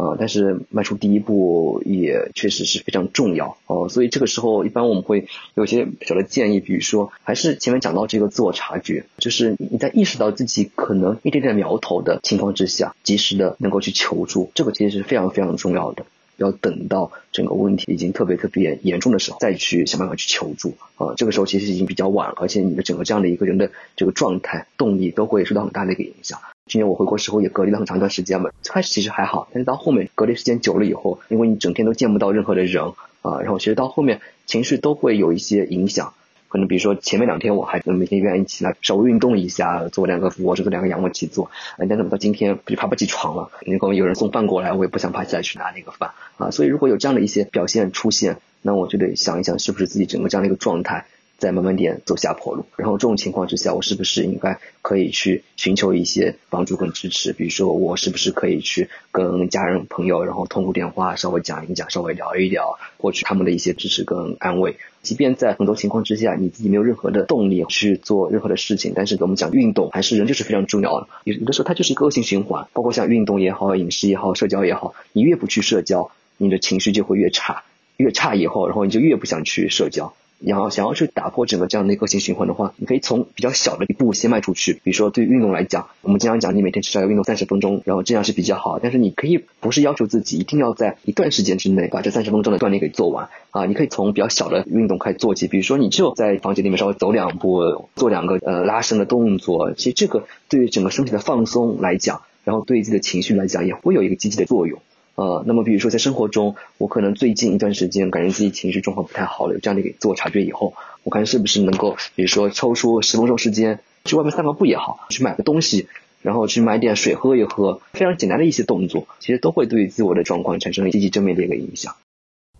啊，但是迈出第一步也确实是非常重要哦，所以这个时候一般我们会有些小的建议，比如说还是前面讲到这个自我察觉，就是你在意识到自己可能一点点苗头的情况之下，及时的能够去求助，这个其实是非常非常重要的。要等到整个问题已经特别特别严重的时候，再去想办法去求助啊，这个时候其实已经比较晚了，而且你的整个这样的一个人的这个状态、动力都会受到很大的一个影响。今年我回国时候也隔离了很长一段时间嘛，最开始其实还好，但是到后面隔离时间久了以后，因为你整天都见不到任何的人啊，然后其实到后面情绪都会有一些影响。可能比如说前面两天我还能每天愿意起来稍微运动一下，做两个俯卧撑，做两个仰卧起坐，但怎么到今天就爬不起床了？你可能有人送饭过来，我也不想爬起来去拿那个饭啊。所以如果有这样的一些表现出现，那我就得想一想，是不是自己整个这样的一个状态。在慢慢点走下坡路，然后这种情况之下，我是不是应该可以去寻求一些帮助跟支持？比如说，我是不是可以去跟家人朋友，然后通过电话稍微讲一讲，稍微聊一聊，获取他们的一些支持跟安慰？即便在很多情况之下，你自己没有任何的动力去做任何的事情，但是我们讲运动，还是人就是非常重要的。有有的时候它就是一个恶性循环，包括像运动也好，饮食也好，社交也好，你越不去社交，你的情绪就会越差，越差以后，然后你就越不想去社交。然后想要去打破整个这样的一个恶性循环的话，你可以从比较小的一步先迈出去。比如说对于运动来讲，我们经常讲你每天至少要运动三十分钟，然后这样是比较好。但是你可以不是要求自己一定要在一段时间之内把这三十分钟的锻炼给做完啊，你可以从比较小的运动开始做起。比如说你就在房间里面稍微走两步，做两个呃拉伸的动作，其实这个对于整个身体的放松来讲，然后对于自己的情绪来讲，也会有一个积极的作用。呃，那么比如说在生活中，我可能最近一段时间感觉自己情绪状况不太好了，有这样的一个自我察觉以后，我看是不是能够，比如说抽出十分钟时间去外面散个步也好，去买个东西，然后去买点水喝一喝，非常简单的一些动作，其实都会对自我的状况产生积极正面的一个影响。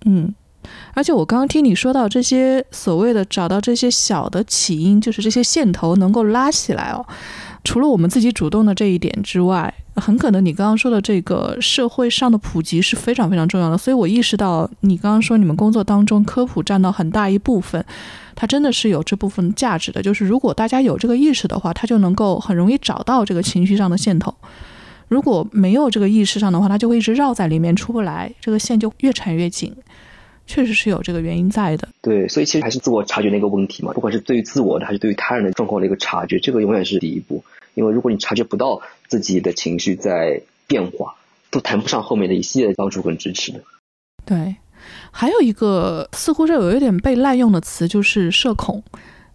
嗯，而且我刚刚听你说到这些所谓的找到这些小的起因，就是这些线头能够拉起来哦。除了我们自己主动的这一点之外，很可能你刚刚说的这个社会上的普及是非常非常重要的。所以我意识到，你刚刚说你们工作当中科普占到很大一部分，它真的是有这部分价值的。就是如果大家有这个意识的话，他就能够很容易找到这个情绪上的线头；如果没有这个意识上的话，他就会一直绕在里面出不来，这个线就越缠越紧。确实是有这个原因在的。对，所以其实还是自我察觉的一个问题嘛。不管是对于自我的，还是对于他人的状况的一个察觉，这个永远是第一步。因为如果你察觉不到自己的情绪在变化，都谈不上后面的一系列帮助跟支持的。对，还有一个似乎是有一点被滥用的词，就是社恐。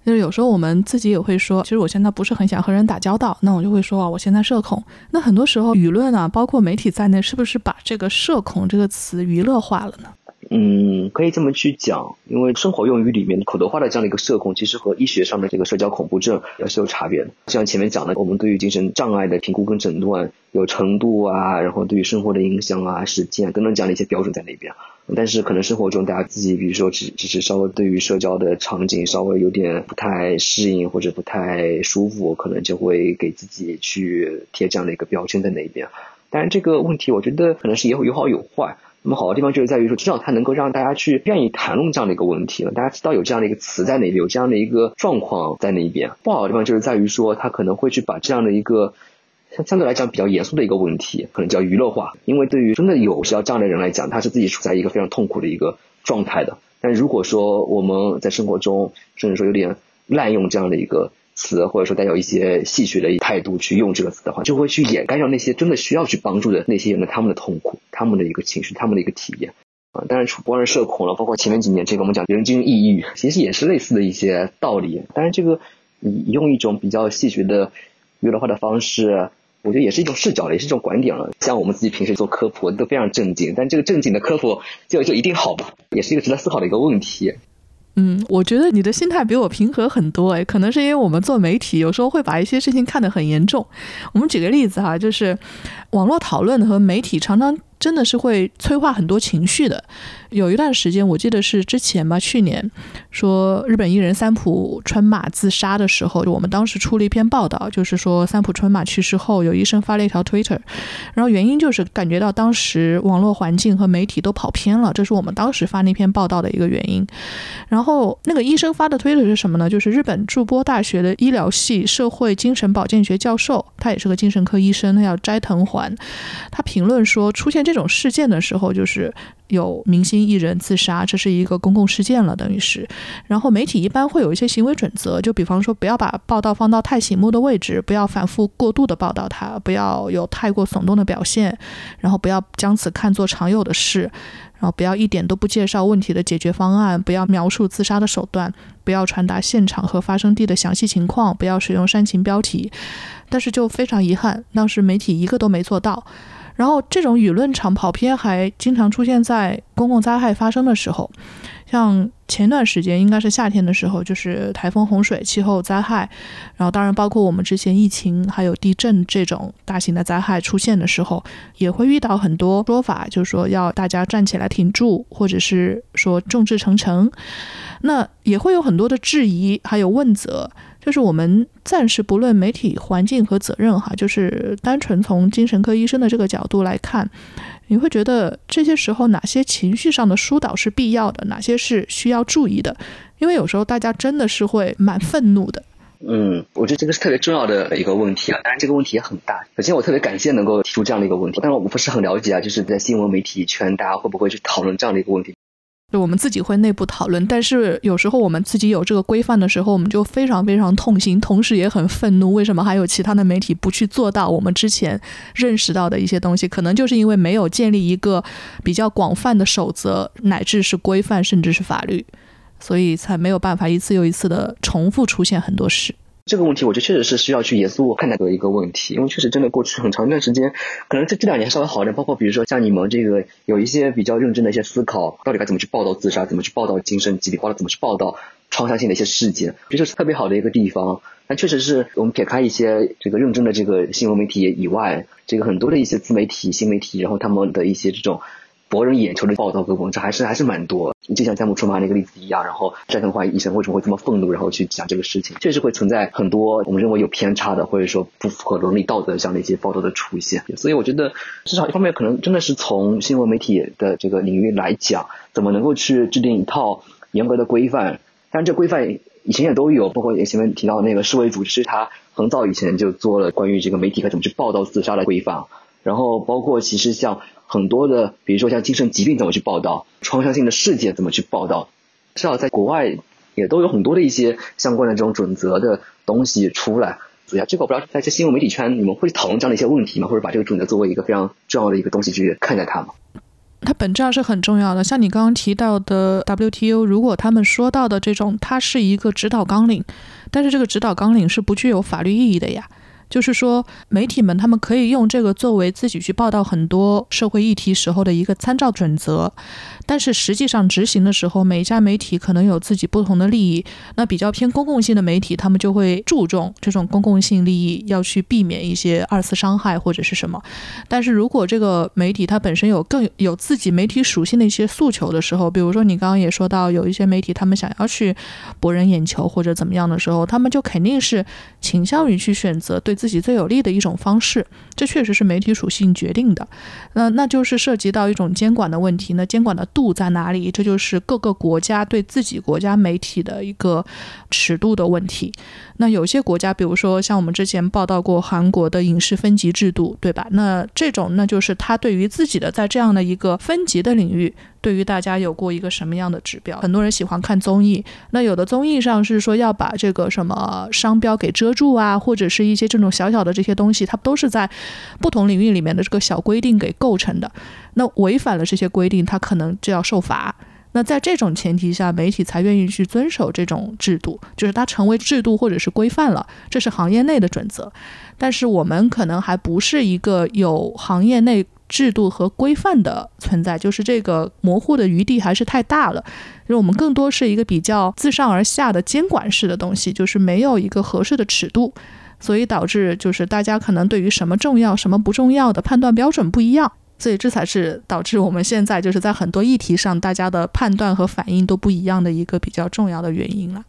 就是有时候我们自己也会说，其实我现在不是很想和人打交道，那我就会说啊，我现在社恐。那很多时候舆论啊，包括媒体在内，是不是把这个社恐这个词娱乐化了呢？嗯，可以这么去讲，因为生活用语里面口头化的这样的一个社恐，其实和医学上的这个社交恐怖症也是有差别的。像前面讲的，我们对于精神障碍的评估跟诊断有程度啊，然后对于生活的影响啊、时间等等这样的一些标准在那边。但是可能生活中大家自己，比如说只只是稍微对于社交的场景稍微有点不太适应或者不太舒服，可能就会给自己去贴这样的一个标签在那边。当然这个问题，我觉得可能是也有有好有坏。那么好的地方就是在于说，至少它能够让大家去愿意谈论这样的一个问题了。大家知道有这样的一个词在那边，有这样的一个状况在那边。不好的地方就是在于说，它可能会去把这样的一个相相对来讲比较严肃的一个问题，可能叫娱乐化。因为对于真的有需要这样的人来讲，他是自己处在一个非常痛苦的一个状态的。但如果说我们在生活中，甚至说有点滥用这样的一个。词，或者说带有一些戏谑的态度去用这个词的话，就会去掩盖掉那些真的需要去帮助的那些人的他们的痛苦、他们的一个情绪、他们的一个体验啊。当然，不光是社恐了，包括前面几年这个我们讲人均抑郁，其实也是类似的一些道理。当然，这个用一种比较戏谑的娱乐化的方式，我觉得也是一种视角了，也是一种观点了。像我们自己平时做科普都非常正经，但这个正经的科普就就一定好吗？也是一个值得思考的一个问题。嗯，我觉得你的心态比我平和很多哎，可能是因为我们做媒体，有时候会把一些事情看得很严重。我们举个例子哈，就是网络讨论和媒体常常。真的是会催化很多情绪的。有一段时间，我记得是之前吧，去年说日本艺人三浦春马自杀的时候，就我们当时出了一篇报道，就是说三浦春马去世后，有医生发了一条 Twitter，然后原因就是感觉到当时网络环境和媒体都跑偏了，这是我们当时发那篇报道的一个原因。然后那个医生发的 Twitter 是什么呢？就是日本筑波大学的医疗系社会精神保健学教授，他也是个精神科医生，他叫斋藤环，他评论说出现。这种事件的时候，就是有明星艺人自杀，这是一个公共事件了，等于是。然后媒体一般会有一些行为准则，就比方说不要把报道放到太醒目的位置，不要反复过度的报道它，不要有太过耸动的表现，然后不要将此看作常有的事，然后不要一点都不介绍问题的解决方案，不要描述自杀的手段，不要传达现场和发生地的详细情况，不要使用煽情标题。但是就非常遗憾，当时媒体一个都没做到。然后这种舆论场跑偏还经常出现在公共灾害发生的时候，像前段时间应该是夏天的时候，就是台风、洪水、气候灾害，然后当然包括我们之前疫情还有地震这种大型的灾害出现的时候，也会遇到很多说法，就是说要大家站起来挺住，或者是说众志成城，那也会有很多的质疑，还有问责。就是我们暂时不论媒体环境和责任哈，就是单纯从精神科医生的这个角度来看，你会觉得这些时候哪些情绪上的疏导是必要的，哪些是需要注意的？因为有时候大家真的是会蛮愤怒的。嗯，我觉得这个是特别重要的一个问题啊，当然这个问题也很大。首先我特别感谢能够提出这样的一个问题，但是我不是很了解啊，就是在新闻媒体圈大家会不会去讨论这样的一个问题？就我们自己会内部讨论，但是有时候我们自己有这个规范的时候，我们就非常非常痛心，同时也很愤怒。为什么还有其他的媒体不去做到我们之前认识到的一些东西？可能就是因为没有建立一个比较广泛的守则，乃至是规范，甚至是法律，所以才没有办法一次又一次的重复出现很多事。这个问题，我觉得确实是需要去严肃看待的一个问题，因为确实真的过去很长一段时间，可能这这两年稍微好一点，包括比如说像你们这个有一些比较认真的一些思考，到底该怎么去报道自杀，怎么去报道精神疾病，或者怎么去报道创伤性的一些事件，这就是特别好的一个地方。但确实是我们撇开一些这个认真的这个新闻媒体以外，这个很多的一些自媒体、新媒体，然后他们的一些这种。博人眼球的报道和文章还是还是蛮多，就像詹姆出马那个例子一样，然后斋藤怀医生为什么会这么愤怒，然后去讲这个事情，确实会存在很多我们认为有偏差的，或者说不符合伦理道德这样的一些报道的出现。所以我觉得至少一方面可能真的是从新闻媒体的这个领域来讲，怎么能够去制定一套严格的规范？但这规范以前也都有，包括也前面提到那个世卫组织，它很早以前就做了关于这个媒体该怎么去报道自杀的规范，然后包括其实像。很多的，比如说像精神疾病怎么去报道，创伤性的事件怎么去报道，至少在国外也都有很多的一些相关的这种准则的东西出来。所以啊，这个我不知道在这新闻媒体圈你们会讨论这样的一些问题吗？或者把这个准则作为一个非常重要的一个东西去看待它吗？它本质上是很重要的。像你刚刚提到的 WTO，如果他们说到的这种，它是一个指导纲领，但是这个指导纲领是不具有法律意义的呀。就是说，媒体们他们可以用这个作为自己去报道很多社会议题时候的一个参照准则，但是实际上执行的时候，每一家媒体可能有自己不同的利益。那比较偏公共性的媒体，他们就会注重这种公共性利益，要去避免一些二次伤害或者是什么。但是如果这个媒体它本身有更有自己媒体属性的一些诉求的时候，比如说你刚刚也说到，有一些媒体他们想要去博人眼球或者怎么样的时候，他们就肯定是倾向于去选择对自己最有利的一种方式。这确实是媒体属性决定的。那那就是涉及到一种监管的问题。那监管的度在哪里？这就是各个国家对自己国家媒体的一个尺度的问题。那有些国家，比如说像我们之前报道过韩国的影视分级制度，对吧？那这种那就是他对于自己的在这样的一个分级的领域，对于大家有过一个什么样的指标？很多人喜欢看综艺，那有的综艺上是说要把这个什么商标给遮住啊，或者是一些这种小小的这些东西，它都是在不同领域里面的这个小规定给构成的。那违反了这些规定，它可能就要受罚。那在这种前提下，媒体才愿意去遵守这种制度，就是它成为制度或者是规范了，这是行业内的准则。但是我们可能还不是一个有行业内制度和规范的存在，就是这个模糊的余地还是太大了。就是我们更多是一个比较自上而下的监管式的东西，就是没有一个合适的尺度，所以导致就是大家可能对于什么重要、什么不重要的判断标准不一样。所以这才是导致我们现在就是在很多议题上，大家的判断和反应都不一样的一个比较重要的原因了。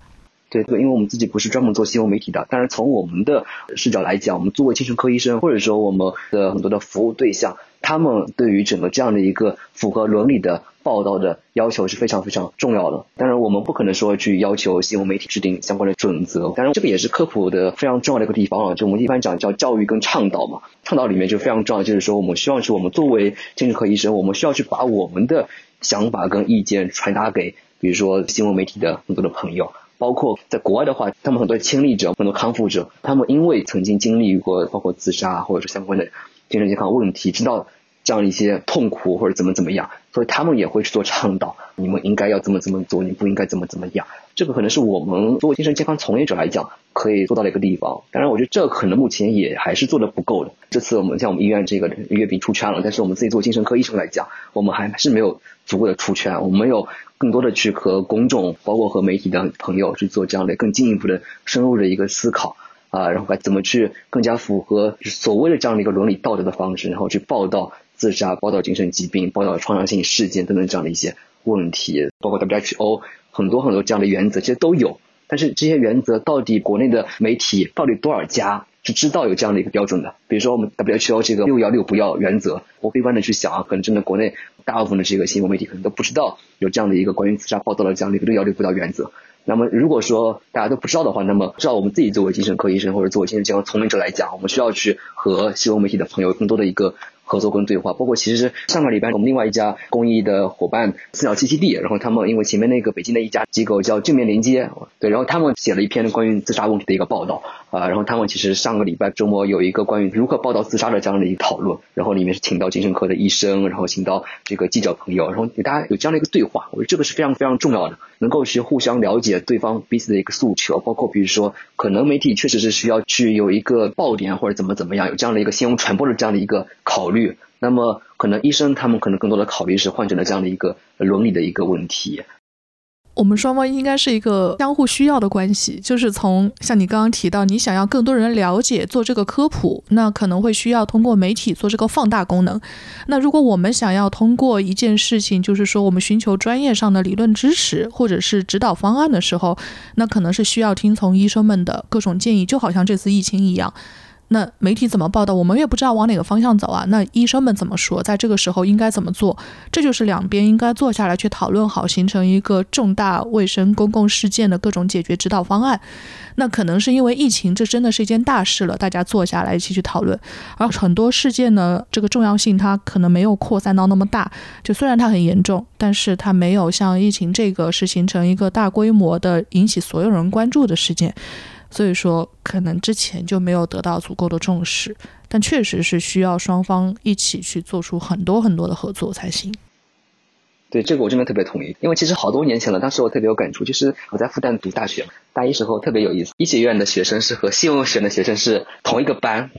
对对，因为我们自己不是专门做新闻媒体的，但是从我们的视角来讲，我们作为精神科医生，或者说我们的很多的服务对象。他们对于整个这样的一个符合伦理的报道的要求是非常非常重要的。当然，我们不可能说去要求新闻媒体制定相关的准则。当然，这个也是科普的非常重要的一个地方啊。就我们一般讲叫教育跟倡导嘛，倡导里面就非常重要，就是说我们希望是我们作为精神科医生，我们需要去把我们的想法跟意见传达给，比如说新闻媒体的很多的朋友，包括在国外的话，他们很多亲历者、很多康复者，他们因为曾经经历过包括自杀或者是相关的。精神健康问题，知道这样一些痛苦或者怎么怎么样，所以他们也会去做倡导。你们应该要怎么怎么做，你不应该怎么怎么样。这个可能是我们作为精神健康从业者来讲可以做到的一个地方。当然，我觉得这可能目前也还是做的不够的。这次我们像我们医院这个月饼出圈了，但是我们自己做精神科医生来讲，我们还是没有足够的出圈。我们没有更多的去和公众，包括和媒体的朋友去做这样的更进一步的深入的一个思考。啊，然后该怎么去更加符合所谓的这样的一个伦理道德的方式，然后去报道自杀、报道精神疾病、报道创伤性事件等等这样的一些问题，包括 WHO 很多很多这样的原则其实都有，但是这些原则到底国内的媒体到底多少家是知道有这样的一个标准的？比如说我们 WHO 这个六幺六不要原则，我悲观的去想啊，可能真的国内大部分的这个新闻媒体可能都不知道有这样的一个关于自杀报道的这样的一个六幺六不要原则。那么，如果说大家都不知道的话，那么至少我们自己作为精神科医生或者作为精神健康从业者来讲，我们需要去和新闻媒体的朋友更多的一个。合作跟对话，包括其实上个礼拜我们另外一家公益的伙伴四角栖息地，然后他们因为前面那个北京的一家机构叫正面连接，对，然后他们写了一篇关于自杀问题的一个报道。啊，然后他们其实上个礼拜周末有一个关于如何报道自杀的这样的一个讨论，然后里面是请到精神科的医生，然后请到这个记者朋友，然后给大家有这样的一个对话，我觉得这个是非常非常重要的，能够去互相了解对方彼此的一个诉求，包括比如说可能媒体确实是需要去有一个爆点或者怎么怎么样，有这样的一个新闻传播的这样的一个考虑。那么，可能医生他们可能更多的考虑是患者的这样的一个伦理的一个问题。我们双方应该是一个相互需要的关系，就是从像你刚刚提到，你想要更多人了解做这个科普，那可能会需要通过媒体做这个放大功能。那如果我们想要通过一件事情，就是说我们寻求专业上的理论知识或者是指导方案的时候，那可能是需要听从医生们的各种建议，就好像这次疫情一样。那媒体怎么报道，我们也不知道往哪个方向走啊。那医生们怎么说，在这个时候应该怎么做？这就是两边应该坐下来去讨论好，形成一个重大卫生公共事件的各种解决指导方案。那可能是因为疫情，这真的是一件大事了，大家坐下来一起去讨论。而很多事件呢，这个重要性它可能没有扩散到那么大。就虽然它很严重，但是它没有像疫情这个是形成一个大规模的引起所有人关注的事件。所以说，可能之前就没有得到足够的重视，但确实是需要双方一起去做出很多很多的合作才行。对这个我真的特别同意，因为其实好多年前了，当时我特别有感触。就是我在复旦读大学，大一时候特别有意思，医学院的学生是和新闻学院的学生是同一个班，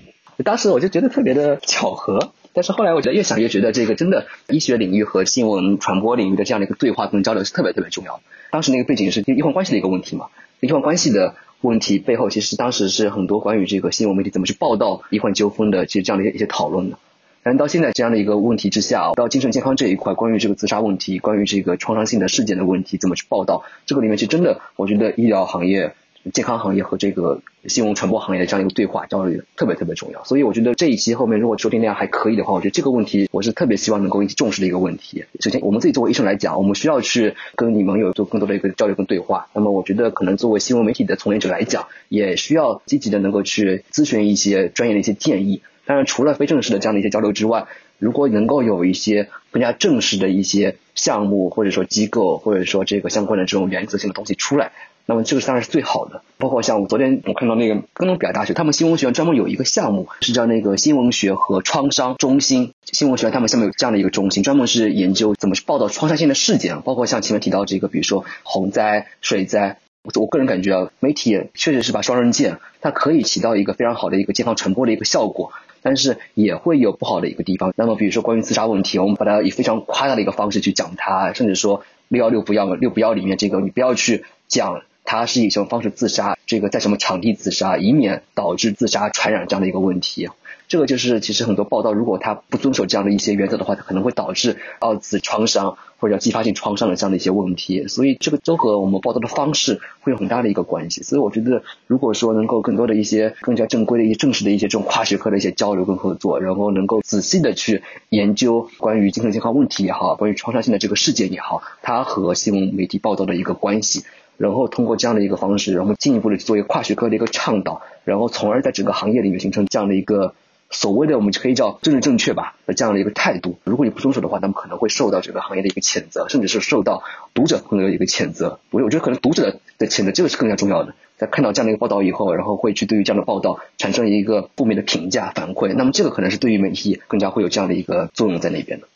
当时我就觉得特别的巧合。但是后来我觉得越想越觉得，这个真的医学领域和新闻传播领域的这样的一个对话跟交流是特别特别重要。当时那个背景是医患关系的一个问题嘛，医患关系的问题背后，其实当时是很多关于这个新闻媒体怎么去报道医患纠纷的，其实这样的一些一些讨论的。但到现在这样的一个问题之下，到精神健康这一块，关于这个自杀问题，关于这个创伤性的事件的问题，怎么去报道？这个里面其实真的，我觉得医疗行业。健康行业和这个新闻传播行业的这样一个对话交流特别特别重要，所以我觉得这一期后面如果收听量还可以的话，我觉得这个问题我是特别希望能够引起重视的一个问题。首先，我们自己作为医生来讲，我们需要去跟你们有做更多的一个交流跟对话。那么，我觉得可能作为新闻媒体的从业者来讲，也需要积极的能够去咨询一些专业的一些建议。当然，除了非正式的这样的一些交流之外，如果能够有一些更加正式的一些项目，或者说机构，或者说这个相关的这种原则性的东西出来。那么这个当然是最好的，包括像我昨天我看到那个哥伦比亚大学，他们新闻学院专门有一个项目，是叫那个新闻学和创伤中心。新闻学院他们下面有这样的一个中心，专门是研究怎么去报道创伤性的事件，包括像前面提到这个，比如说洪灾、水灾。我我个人感觉啊，媒体确实是把双刃剑，它可以起到一个非常好的一个健康传播的一个效果，但是也会有不好的一个地方。那么比如说关于自杀问题，我们把它以非常夸大的一个方式去讲它，甚至说六幺六不要六不要里面这个你不要去讲。他是以什么方式自杀？这个在什么场地自杀，以免导致自杀传染这样的一个问题。这个就是其实很多报道，如果他不遵守这样的一些原则的话，他可能会导致二次创伤或者继发性创伤的这样的一些问题。所以这个都和我们报道的方式会有很大的一个关系。所以我觉得，如果说能够更多的一些更加正规的一些正式的一些这种跨学科的一些交流跟合作，然后能够仔细的去研究关于精神健康问题也好，关于创伤性的这个事件也好，它和新闻媒体报道的一个关系。然后通过这样的一个方式，然后进一步的做一个跨学科的一个倡导，然后从而在整个行业里面形成这样的一个所谓的我们就可以叫政治正确吧的这样的一个态度。如果你不遵守的话，那么可能会受到整个行业的一个谴责，甚至是受到读者朋友的一个谴责。我我觉得可能读者的谴责这个是更加重要的。在看到这样的一个报道以后，然后会去对于这样的报道产生一个负面的评价反馈，那么这个可能是对于媒体更加会有这样的一个作用在那边的。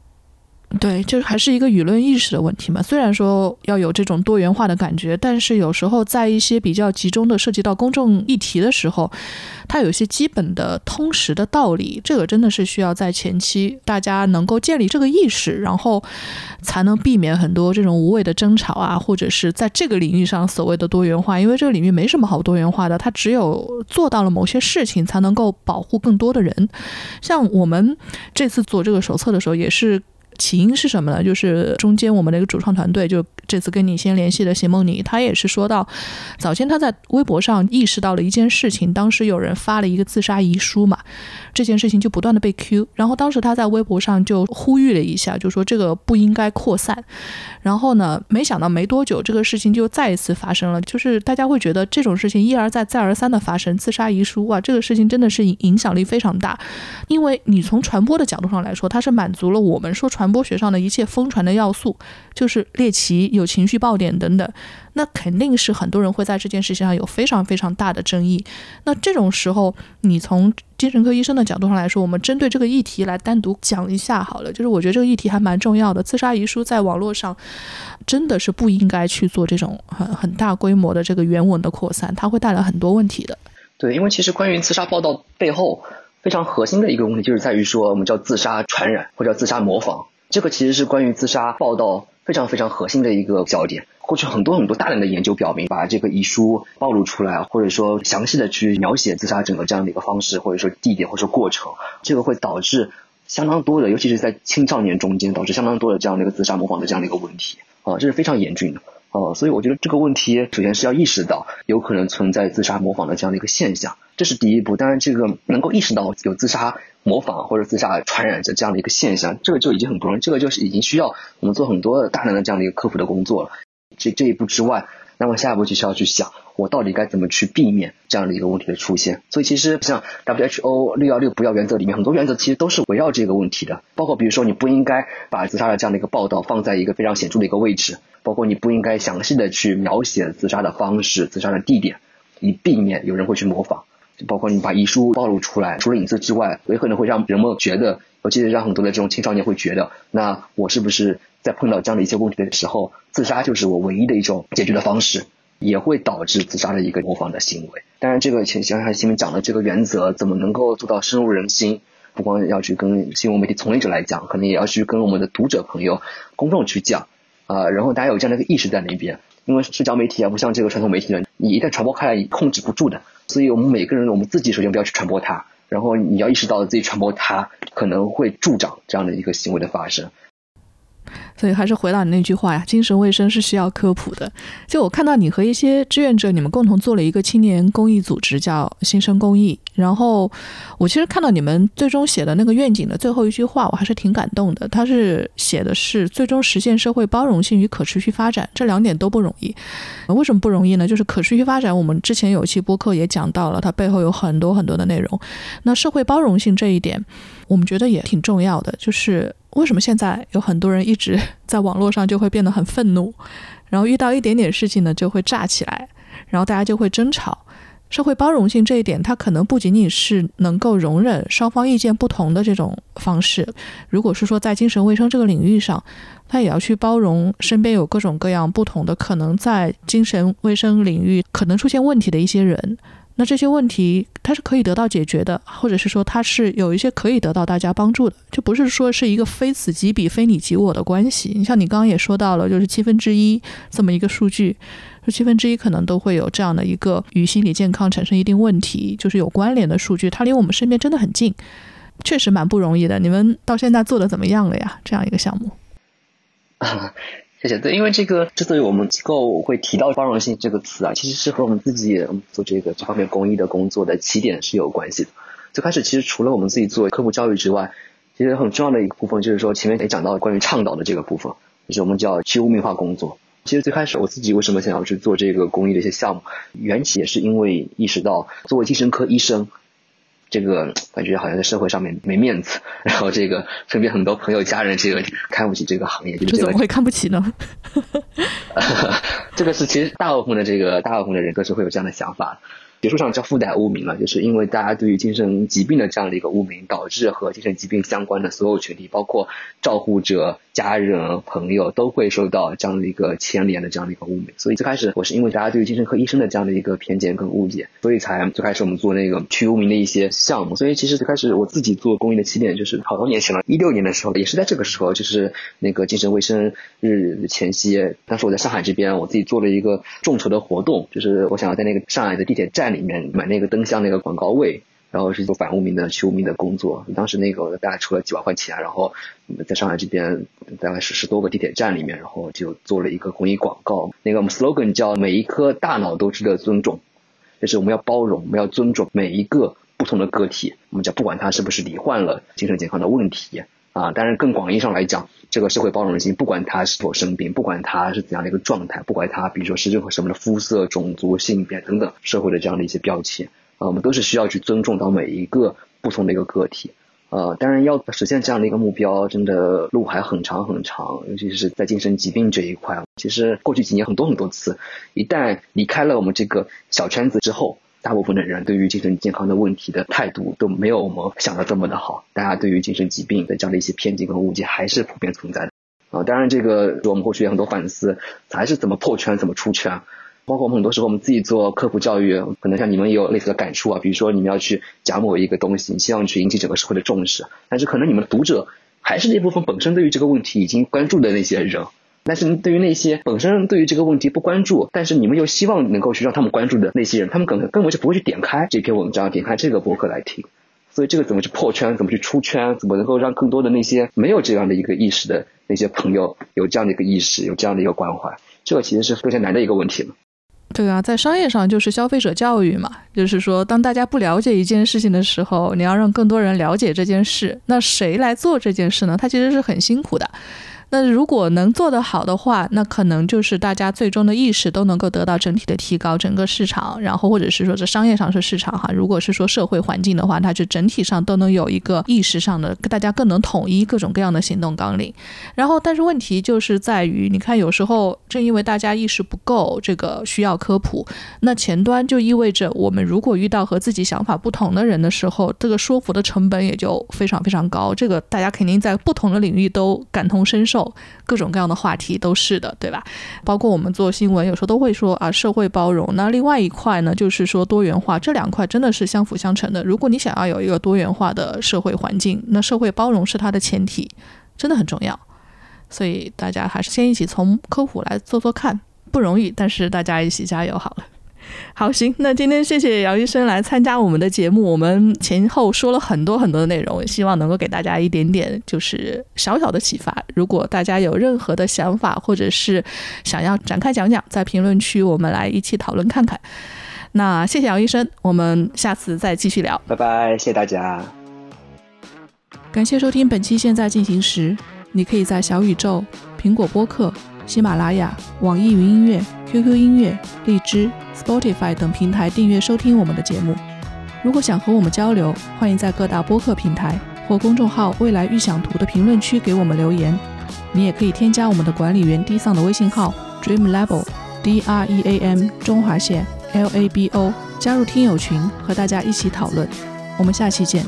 对，就是还是一个舆论意识的问题嘛。虽然说要有这种多元化的感觉，但是有时候在一些比较集中的涉及到公众议题的时候，它有一些基本的通识的道理，这个真的是需要在前期大家能够建立这个意识，然后才能避免很多这种无谓的争吵啊，或者是在这个领域上所谓的多元化，因为这个领域没什么好多元化的，它只有做到了某些事情，才能够保护更多的人。像我们这次做这个手册的时候，也是。起因是什么呢？就是中间我们的一个主创团队，就这次跟你先联系的邢梦妮，她也是说到，早先她在微博上意识到了一件事情，当时有人发了一个自杀遗书嘛，这件事情就不断的被 Q，然后当时她在微博上就呼吁了一下，就说这个不应该扩散，然后呢，没想到没多久这个事情就再一次发生了，就是大家会觉得这种事情一而再再而三的发生，自杀遗书啊，这个事情真的是影响力非常大，因为你从传播的角度上来说，它是满足了我们说传。传播学上的一切疯传的要素，就是猎奇、有情绪爆点等等，那肯定是很多人会在这件事情上有非常非常大的争议。那这种时候，你从精神科医生的角度上来说，我们针对这个议题来单独讲一下好了。就是我觉得这个议题还蛮重要的。自杀遗书在网络上真的是不应该去做这种很很大规模的这个原文的扩散，它会带来很多问题的。对，因为其实关于自杀报道背后非常核心的一个问题，就是在于说我们叫自杀传染或者叫自杀模仿。这个其实是关于自杀报道非常非常核心的一个焦点。过去很多很多大量的研究表明，把这个遗书暴露出来，或者说详细的去描写自杀整个这样的一个方式，或者说地点或者说过程，这个会导致相当多的，尤其是在青少年中间，导致相当多的这样的一个自杀模仿的这样的一个问题啊，这是非常严峻的哦。所以我觉得这个问题首先是要意识到有可能存在自杀模仿的这样的一个现象，这是第一步。当然，这个能够意识到有自杀。模仿或者自杀传染的这样的一个现象，这个就已经很不容易，这个就是已经需要我们做很多大量的这样的一个科普的工作了。这这一步之外，那么下一步就是要去想，我到底该怎么去避免这样的一个问题的出现。所以其实像 WHO 六幺六不要原则里面很多原则其实都是围绕这个问题的，包括比如说你不应该把自杀的这样的一个报道放在一个非常显著的一个位置，包括你不应该详细的去描写自杀的方式、自杀的地点，以避免有人会去模仿。包括你把遗书暴露出来，除了隐私之外，也可能会让人们觉得，尤其是让很多的这种青少年会觉得，那我是不是在碰到这样的一些问题的时候，自杀就是我唯一的一种解决的方式，也会导致自杀的一个模仿的行为。当然，这个前像前面讲的这个原则，怎么能够做到深入人心，不光要去跟新闻媒体从业者来讲，可能也要去跟我们的读者朋友、公众去讲啊。然后大家有这样的一个意识在那边，因为社交媒体啊，不像这个传统媒体呢，你一旦传播开来，你控制不住的。所以我们每个人，我们自己首先不要去传播它，然后你要意识到自己传播它可能会助长这样的一个行为的发生。所以还是回到你那句话呀，精神卫生是需要科普的。就我看到你和一些志愿者，你们共同做了一个青年公益组织，叫新生公益。然后我其实看到你们最终写的那个愿景的最后一句话，我还是挺感动的。他是写的是最终实现社会包容性与可持续发展，这两点都不容易。为什么不容易呢？就是可持续发展，我们之前有一期播客也讲到了，它背后有很多很多的内容。那社会包容性这一点，我们觉得也挺重要的，就是。为什么现在有很多人一直 *laughs* 在网络上就会变得很愤怒，然后遇到一点点事情呢就会炸起来，然后大家就会争吵？社会包容性这一点，它可能不仅仅是能够容忍双方意见不同的这种方式。如果是说在精神卫生这个领域上，它也要去包容身边有各种各样不同的可能在精神卫生领域可能出现问题的一些人。那这些问题它是可以得到解决的，或者是说它是有一些可以得到大家帮助的，就不是说是一个非此即彼、非你即我的关系。你像你刚刚也说到了，就是七分之一这么一个数据，说七分之一可能都会有这样的一个与心理健康产生一定问题，就是有关联的数据，它离我们身边真的很近，确实蛮不容易的。你们到现在做的怎么样了呀？这样一个项目？*laughs* 谢谢。对，因为这个之所以我们机构会提到包容性这个词啊，其实是和我们自己做这个这方面公益的工作的起点是有关系的。最开始其实除了我们自己做科普教育之外，其实很重要的一个部分就是说前面也讲到关于倡导的这个部分，就是我们叫去污名化工作。其实最开始我自己为什么想要去做这个公益的一些项目，缘起也是因为意识到作为精神科医生。这个感觉好像在社会上面没面子，然后这个身边很多朋友家人这个看不起这个行业，*laughs* 这怎么会看不起呢？*laughs* 这个是其实大部分的这个大部分的人都是会有这样的想法。学术上叫附带污名了，就是因为大家对于精神疾病的这样的一个污名，导致和精神疾病相关的所有群体，包括照护者、家人、朋友，都会受到这样的一个牵连的这样的一个污名。所以最开始我是因为大家对于精神科医生的这样的一个偏见跟误解，所以才最开始我们做那个去污名的一些项目。所以其实最开始我自己做公益的起点就是好多年前了，一六年的时候，也是在这个时候，就是那个精神卫生日前夕，当时我在上海这边，我自己做了一个众筹的活动，就是我想要在那个上海的地铁站。里面买那个灯箱那个广告位，然后是做反污名的去污名的工作。当时那个大概出了几万块钱，然后在上海这边大概是十多个地铁站里面，然后就做了一个公益广告。那个我们 slogan 叫“每一颗大脑都值得尊重”，就是我们要包容，我们要尊重每一个不同的个体。我们讲不管他是不是罹患了精神健康的问题。啊，当然更广义上来讲，这个社会包容性，不管他是否生病，不管他是怎样的一个状态，不管他比如说是任何什么的肤色、种族、性别等等社会的这样的一些标签，啊，我们都是需要去尊重到每一个不同的一个个体。呃，当然要实现这样的一个目标，真的路还很长很长，尤其是在精神疾病这一块。其实过去几年很多很多次，一旦离开了我们这个小圈子之后。大部分的人对于精神健康的问题的态度都没有我们想的这么的好，大家对于精神疾病的这样的一些偏见跟误解还是普遍存在的啊。当然，这个我们过去也很多反思，还是怎么破圈，怎么出圈。包括我们很多时候我们自己做科普教育，可能像你们也有类似的感触啊。比如说你们要去讲某一个东西，你希望去引起整个社会的重视，但是可能你们的读者还是那部分本身对于这个问题已经关注的那些人。但是对于那些本身对于这个问题不关注，但是你们又希望能够去让他们关注的那些人，他们可能根本就不会去点开这篇文章，点开这个博客来听。所以这个怎么去破圈，怎么去出圈，怎么能够让更多的那些没有这样的一个意识的那些朋友有这样的一个意识，有这样的一个关怀，这个其实是非常难的一个问题了。对啊，在商业上就是消费者教育嘛，就是说当大家不了解一件事情的时候，你要让更多人了解这件事，那谁来做这件事呢？他其实是很辛苦的。那如果能做得好的话，那可能就是大家最终的意识都能够得到整体的提高，整个市场，然后或者是说这商业上是市场哈，如果是说社会环境的话，它就整体上都能有一个意识上的，大家更能统一各种各样的行动纲领。然后，但是问题就是在于，你看有时候正因为大家意识不够，这个需要科普，那前端就意味着我们如果遇到和自己想法不同的人的时候，这个说服的成本也就非常非常高。这个大家肯定在不同的领域都感同身受。各种各样的话题都是的，对吧？包括我们做新闻，有时候都会说啊，社会包容。那另外一块呢，就是说多元化，这两块真的是相辅相成的。如果你想要有一个多元化的社会环境，那社会包容是它的前提，真的很重要。所以大家还是先一起从科普来做做看，不容易，但是大家一起加油好了。*laughs* 好，行，那今天谢谢姚医生来参加我们的节目。我们前后说了很多很多的内容，希望能够给大家一点点就是小小的启发。如果大家有任何的想法，或者是想要展开讲讲，在评论区我们来一起讨论看看。那谢谢姚医生，我们下次再继续聊。拜拜，谢谢大家。感谢收听本期《现在进行时》，你可以在小宇宙、苹果播客。喜马拉雅、网易云音乐、QQ 音乐、荔枝、Spotify 等平台订阅收听我们的节目。如果想和我们交流，欢迎在各大播客平台或公众号“未来预想图”的评论区给我们留言。你也可以添加我们的管理员 D 桑的微信号 Dream Labo D R E A M 中华线 L A B O，加入听友群和大家一起讨论。我们下期见。